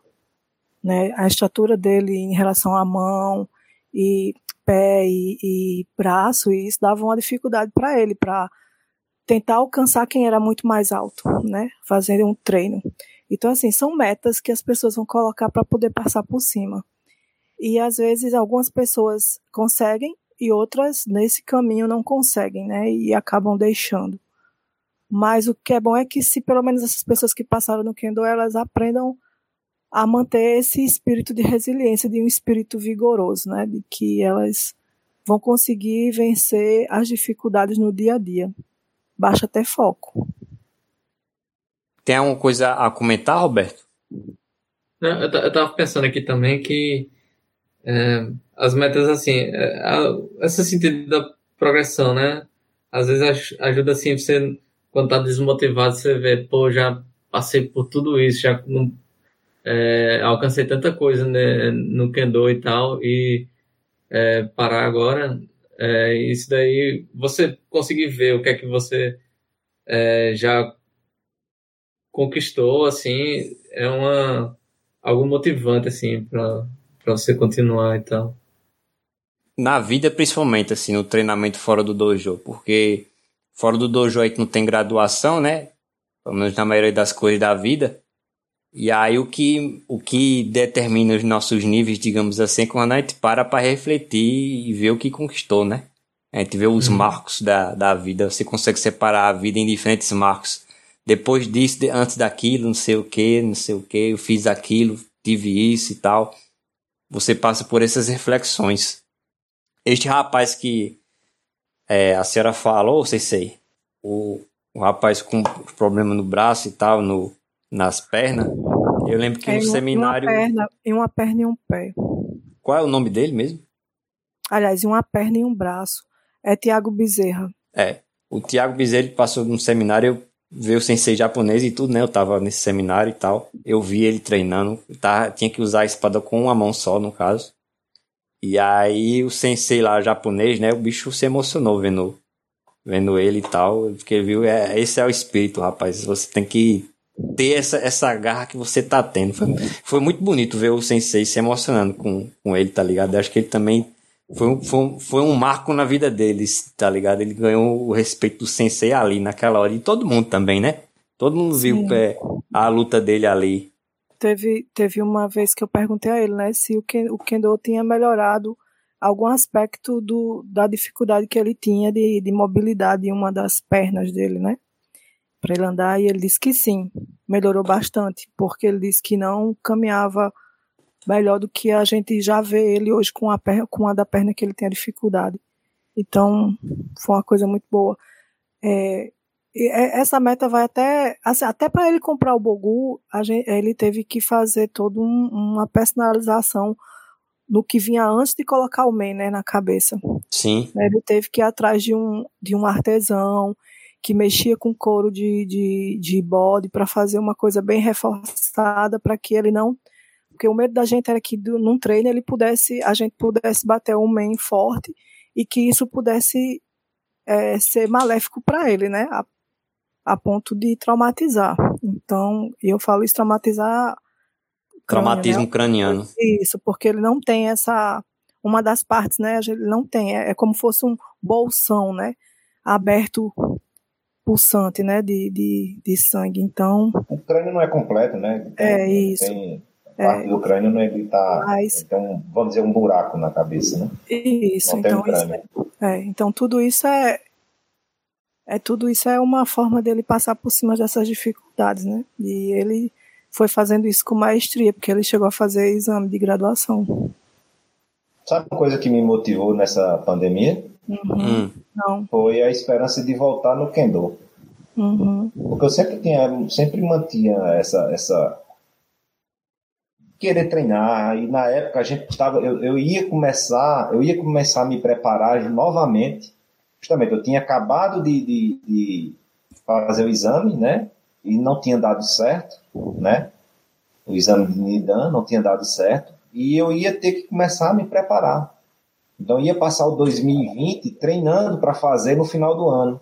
né? A estatura dele em relação à mão e pé e, e braço, e isso dava uma dificuldade para ele, para tentar alcançar quem era muito mais alto, né? Fazendo um treino. Então, assim, são metas que as pessoas vão colocar para poder passar por cima. E às vezes algumas pessoas conseguem e outras nesse caminho não conseguem, né? E acabam deixando. Mas o que é bom é que se pelo menos essas pessoas que passaram no Kendo, elas aprendam a manter esse espírito de resiliência, de um espírito vigoroso, né? De que elas vão conseguir vencer as dificuldades no dia a dia. Baixa até foco. Tem alguma coisa a comentar, Roberto? Não, eu, eu tava pensando aqui também que é, as metas, assim, é, a, esse sentido da progressão, né? Às vezes ajuda, assim, você, quando tá desmotivado, você vê, pô, já passei por tudo isso, já não é, alcancei tanta coisa né, no Kendo e tal, e é, parar agora, é, isso daí, você conseguir ver o que é que você é, já conquistou, assim, é uma algo motivante, assim, para você continuar e tal. Na vida, principalmente, assim, no treinamento fora do dojo, porque fora do dojo aí que não tem graduação, né? Pelo menos na maioria das coisas da vida. E aí o que, o que determina os nossos níveis, digamos assim, é quando a gente para para refletir e ver o que conquistou, né? A gente vê os uhum. marcos da, da vida, você consegue separar a vida em diferentes marcos. Depois disso, antes daquilo, não sei o que, não sei o que, eu fiz aquilo, tive isso e tal. Você passa por essas reflexões. Este rapaz que é, a senhora falou, sei sei, o, o rapaz com problema no braço e tal, no, nas pernas. Eu lembro que é, no seminário. Uma perna, em uma perna e um pé. Qual é o nome dele mesmo? Aliás, em uma perna e um braço. É Tiago Bezerra. É. O Tiago Bezerra passou num seminário, eu vi o sensei japonês e tudo, né? Eu tava nesse seminário e tal. Eu vi ele treinando. Tá, tinha que usar a espada com uma mão só, no caso. E aí o sensei lá japonês, né? O bicho se emocionou vendo, vendo ele e tal. Porque viu, é, esse é o espírito, rapaz. Você tem que ter essa, essa garra que você tá tendo. Foi, foi muito bonito ver o Sensei se emocionando com, com ele, tá ligado? Eu acho que ele também foi, um, foi, um, foi um marco na vida deles, tá ligado? Ele ganhou o respeito do sensei ali naquela hora. E todo mundo também, né? Todo mundo Sim. viu é, a luta dele ali. Teve, teve uma vez que eu perguntei a ele, né, se o, Ken, o Kendo tinha melhorado algum aspecto do, da dificuldade que ele tinha de, de mobilidade em uma das pernas dele, né? Para ele andar, e ele disse que sim, melhorou bastante, porque ele disse que não caminhava melhor do que a gente já vê ele hoje com a, perna, com a da perna que ele tem a dificuldade. Então, foi uma coisa muito boa. É, é essa meta vai até assim, até para ele comprar o Bogu, gente, ele teve que fazer toda um, uma personalização no que vinha antes de colocar o men né, na cabeça. Sim. Ele teve que ir atrás de um, de um artesão que mexia com couro de, de, de bode para fazer uma coisa bem reforçada para que ele não porque o medo da gente era que num treino ele pudesse, a gente pudesse bater um main forte e que isso pudesse é, ser maléfico para ele, né? A, a, ponto de traumatizar. Então, eu falo isso traumatizar. Traumatismo crânio, né? craniano. Isso, porque ele não tem essa. Uma das partes, né? Ele não tem. É, é como fosse um bolsão, né? Aberto pulsante, né, de, de, de sangue. Então. O crânio não é completo, né? é isso. Tem parte é, do crânio não ele tá, mas, então, vamos dizer, um buraco na cabeça, né? Isso, não então, isso é, é, então tudo isso é, é tudo isso é uma forma dele passar por cima dessas dificuldades, né? E ele foi fazendo isso com maestria, porque ele chegou a fazer exame de graduação. Sabe uma coisa que me motivou nessa pandemia? Uhum. Hum. Não. Foi a esperança de voltar no Kendo. Uhum. Porque eu sempre tinha, sempre mantinha essa, essa querer treinar. E na época a gente estava, eu, eu ia começar, eu ia começar a me preparar novamente. Justamente, eu tinha acabado de, de, de fazer o exame, né? E não tinha dado certo, né? O exame de Nidan não tinha dado certo. E eu ia ter que começar a me preparar. Então, ia passar o 2020 treinando para fazer no final do ano,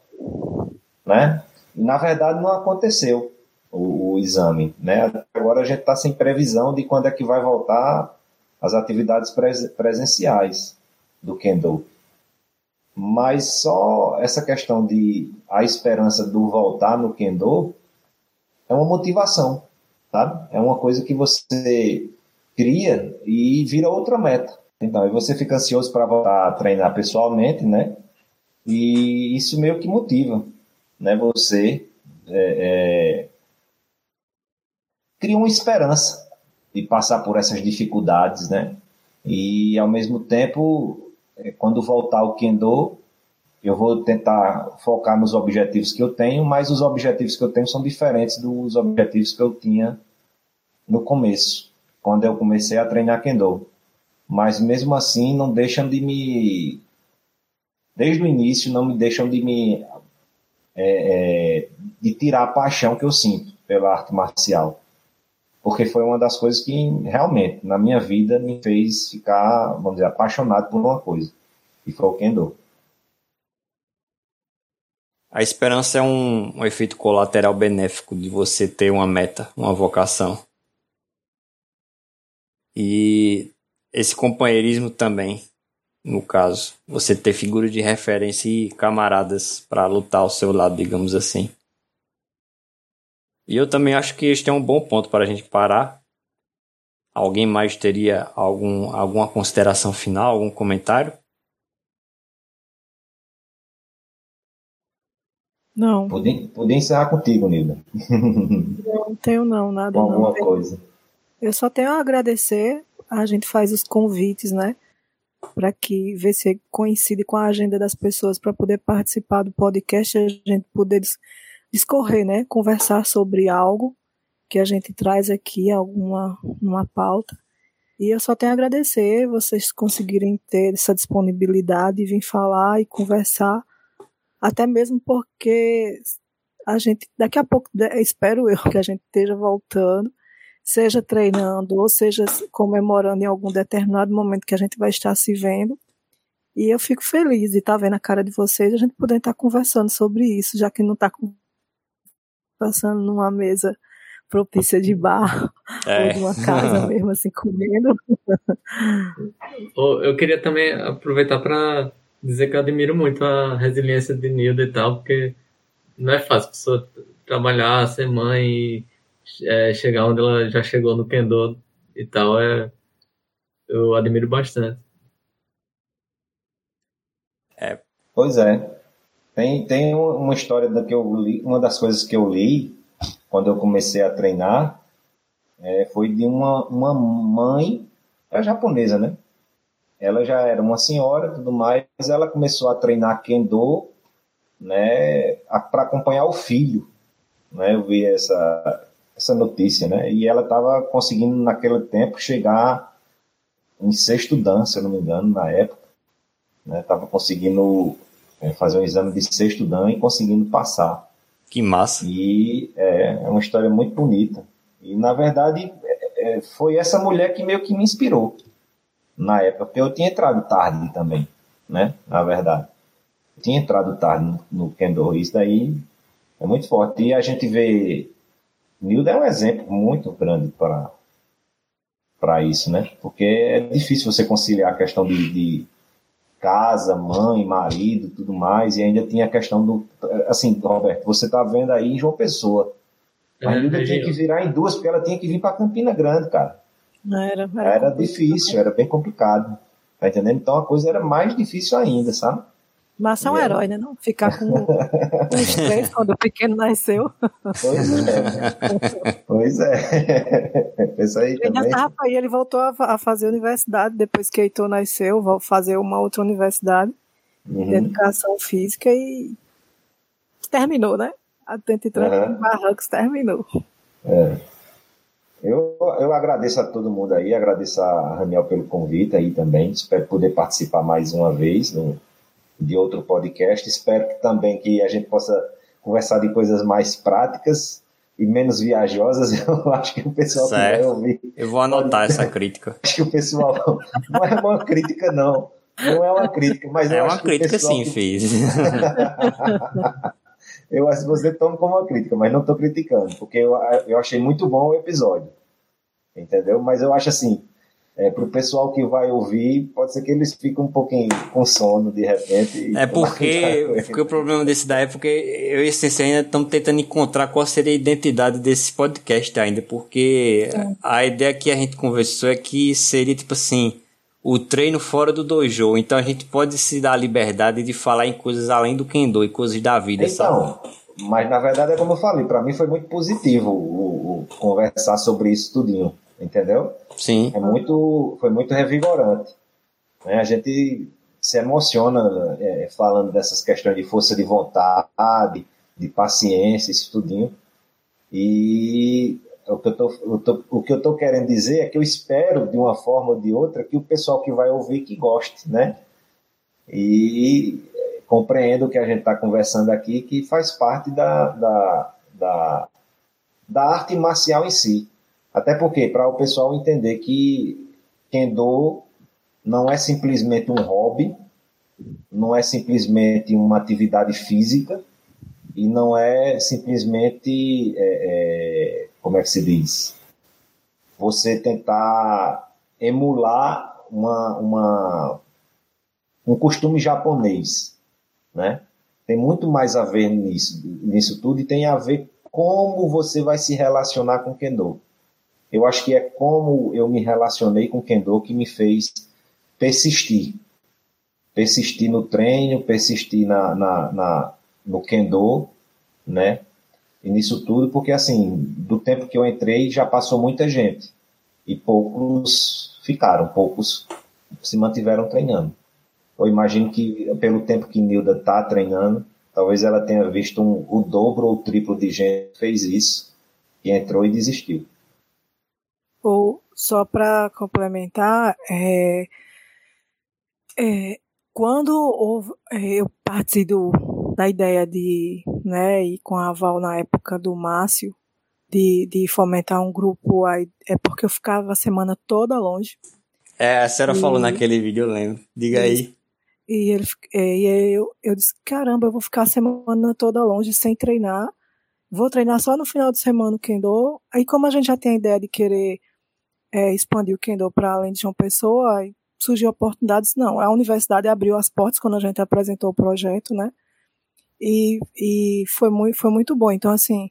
né? E, na verdade, não aconteceu o, o exame. Né? Agora a gente está sem previsão de quando é que vai voltar as atividades pres, presenciais do Kendo. Mas só essa questão de a esperança do voltar no Kendo é uma motivação, sabe? É uma coisa que você cria e vira outra meta. Então, aí você fica ansioso para voltar a treinar pessoalmente, né? E isso meio que motiva, né? Você é, é, cria uma esperança de passar por essas dificuldades, né? E ao mesmo tempo, é, quando voltar o Kendo, eu vou tentar focar nos objetivos que eu tenho, mas os objetivos que eu tenho são diferentes dos objetivos que eu tinha no começo, quando eu comecei a treinar Kendo. Mas mesmo assim, não deixam de me. Desde o início, não me deixam de me. É, é, de tirar a paixão que eu sinto pela arte marcial porque foi uma das coisas que realmente na minha vida me fez ficar, vamos dizer, apaixonado por uma coisa. E foi o Kendo. A esperança é um, um efeito colateral benéfico de você ter uma meta, uma vocação. E esse companheirismo também, no caso, você ter figura de referência e camaradas para lutar ao seu lado, digamos assim. E eu também acho que este é um bom ponto para a gente parar. Alguém mais teria algum, alguma consideração final, algum comentário? Não. Podia, podia encerrar contigo, Nilda. Não tenho não, nada. Com alguma não. coisa. Eu só tenho a agradecer. A gente faz os convites, né? Para que ver se coincide com a agenda das pessoas para poder participar do podcast, a gente poder discorrer, né? Conversar sobre algo que a gente traz aqui, alguma uma pauta. E eu só tenho a agradecer vocês conseguirem ter essa disponibilidade e vir falar e conversar, até mesmo porque a gente, daqui a pouco, espero eu que a gente esteja voltando, seja treinando ou seja comemorando em algum determinado momento que a gente vai estar se vendo. E eu fico feliz de estar vendo a cara de vocês, a gente poder estar conversando sobre isso, já que não está passando numa mesa propícia de bar é. ou de uma casa mesmo, assim, comendo. Eu queria também aproveitar para dizer que eu admiro muito a resiliência de Nilda e tal, porque não é fácil a pessoa trabalhar, ser mãe e é, chegar onde ela já chegou no Kendo e tal. É, eu admiro bastante. É. Pois é. Tem, tem uma história da que eu li, uma das coisas que eu li quando eu comecei a treinar é, foi de uma, uma mãe, é japonesa, né? Ela já era uma senhora tudo mais, ela começou a treinar Kendo né, para acompanhar o filho. Né? Eu vi essa, essa notícia, né? E ela estava conseguindo naquele tempo chegar em sexto dan, se eu não me engano, na época. Estava né? conseguindo é, fazer um exame de sexto dan e conseguindo passar. Que massa! E é, é uma história muito bonita. E na verdade é, é foi essa mulher que meio que me inspirou na época, porque eu tinha entrado tarde também, né? Na verdade. Eu tinha entrado tarde no, no Kendo, isso daí é muito forte. E a gente vê. Nilda é um exemplo muito grande para para isso, né? Porque é difícil você conciliar a questão de, de, casa, mãe, marido, tudo mais, e ainda tinha a questão do. Assim, Roberto, você tá vendo aí em João Pessoa. A é, Nilda tinha que virar em duas, porque ela tinha que vir para Campina Grande, cara. Era, era, era difícil, era bem complicado. Tá entendendo? Então a coisa era mais difícil ainda, sabe? Mas é um herói, né? Não? Ficar com um estresse quando o pequeno nasceu. Pois é. pois é. Isso aí ele também. Tava, aí ele voltou a, a, fazer universidade depois que Heitor nasceu, vou fazer uma outra universidade uhum. de educação física e terminou, né? A tenta entrar uhum. Barrancos terminou. É. Eu, eu agradeço a todo mundo aí, agradeço a Raniel pelo convite aí também. Espero poder participar mais uma vez no, de outro podcast. Espero que também que a gente possa conversar de coisas mais práticas e menos viajosas. Eu acho que o pessoal certo. que vai ouvir. Eu vou anotar pode... essa crítica. Acho que o pessoal não é uma crítica não. Não é uma crítica, mas é uma crítica sim, fiz. eu acho que você toma como uma crítica, mas não estou criticando, porque eu, eu achei muito bom o episódio, entendeu? Mas eu acho assim, é, para o pessoal que vai ouvir, pode ser que eles fiquem um pouquinho com sono de repente. É porque, porque o problema desse da época, eu e a Sensei ainda estamos tentando encontrar qual seria a identidade desse podcast ainda, porque é. a ideia que a gente conversou é que seria tipo assim, o treino fora do dojo, então a gente pode se dar a liberdade de falar em coisas além do kendo e coisas da vida, então, sabe? Mas na verdade é como eu falei, para mim foi muito positivo o, o conversar sobre isso tudinho entendeu? Sim. É muito, foi muito revigorante. Né? A gente se emociona é, falando dessas questões de força de vontade, de paciência, isso tudinho. E o que, eu tô, eu tô, o que eu tô querendo dizer é que eu espero, de uma forma ou de outra, que o pessoal que vai ouvir que goste, né? E compreenda o que a gente está conversando aqui, que faz parte da, da, da, da arte marcial em si. Até porque, para o pessoal entender que Kendo não é simplesmente um hobby, não é simplesmente uma atividade física e não é simplesmente, é, é, como é que se diz, você tentar emular uma, uma, um costume japonês, né? Tem muito mais a ver nisso, nisso tudo e tem a ver como você vai se relacionar com Kendo. Eu acho que é como eu me relacionei com o Kendo que me fez persistir. Persistir no treino, persistir na, na, na, no Kendo, né? E nisso tudo, porque assim, do tempo que eu entrei já passou muita gente. E poucos ficaram, poucos se mantiveram treinando. Eu imagino que pelo tempo que Nilda está treinando, talvez ela tenha visto um, o dobro ou o triplo de gente que fez isso, e entrou e desistiu. Ou só para complementar, é, é, quando houve, é, eu parti do, da ideia de, né, e com a Val na época do Márcio, de, de fomentar um grupo, aí, é porque eu ficava a semana toda longe. É, a senhora e, falou naquele vídeo, eu lembro. Diga aí. E, ele, é, e eu, eu disse, caramba, eu vou ficar a semana toda longe sem treinar vou treinar só no final de semana o Kendo. Aí, como a gente já tem a ideia de querer é, expandir o Kendo para além de João Pessoa, aí surgiu oportunidades. Não, a universidade abriu as portas quando a gente apresentou o projeto, né? E, e foi, muito, foi muito bom. Então, assim,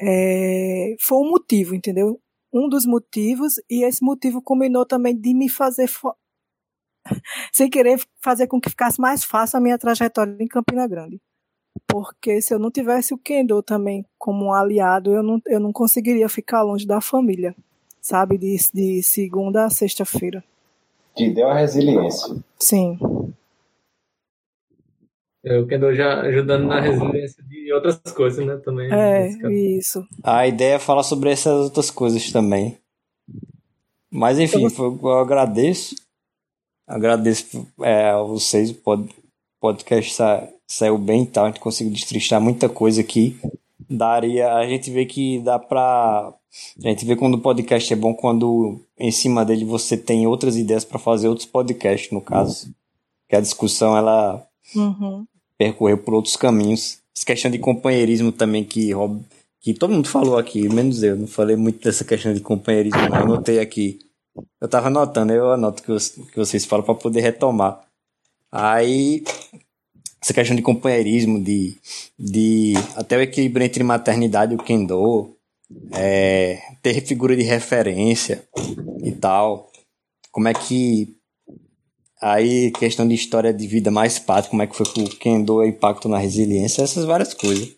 é, foi um motivo, entendeu? Um dos motivos, e esse motivo combinou também de me fazer, sem querer fazer com que ficasse mais fácil a minha trajetória em Campina Grande. Porque se eu não tivesse o Kendo também como um aliado, eu não, eu não conseguiria ficar longe da família, sabe? De, de segunda a sexta-feira. Te deu a resiliência. Sim. É, o Kendo já ajudando na resiliência de outras coisas, né? Também. É, isso. A ideia é falar sobre essas outras coisas também. Mas enfim, eu, eu agradeço. Agradeço é, a vocês. O pod, podcast sa, saiu bem e tal. A gente conseguiu destrinchar muita coisa aqui. Daria. A gente vê que dá pra. A gente vê quando o podcast é bom quando em cima dele você tem outras ideias para fazer outros podcasts, no caso. Que a discussão ela uhum percorrer por outros caminhos. Essa questão de companheirismo também que, que todo mundo falou aqui, menos eu. Não falei muito dessa questão de companheirismo, não. Eu anotei aqui. Eu tava anotando, eu anoto que, que vocês falam para poder retomar. Aí, essa questão de companheirismo, de, de até o equilíbrio entre maternidade e o kendo, é, ter figura de referência e tal. Como é que Aí, questão de história de vida mais prática, como é que foi que o Kendo o impacto na resiliência, essas várias coisas.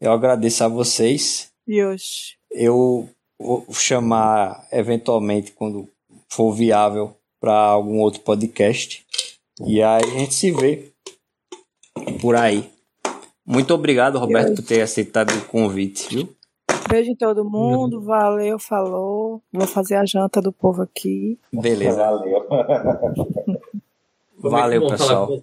Eu agradeço a vocês. E hoje? Eu vou chamar, eventualmente, quando for viável, para algum outro podcast. E aí a gente se vê por aí. Muito obrigado, Roberto, por ter aceitado o convite, viu? Beijo em todo mundo, valeu, falou. Vou fazer a janta do povo aqui. Beleza. Valeu. Valeu, pessoal.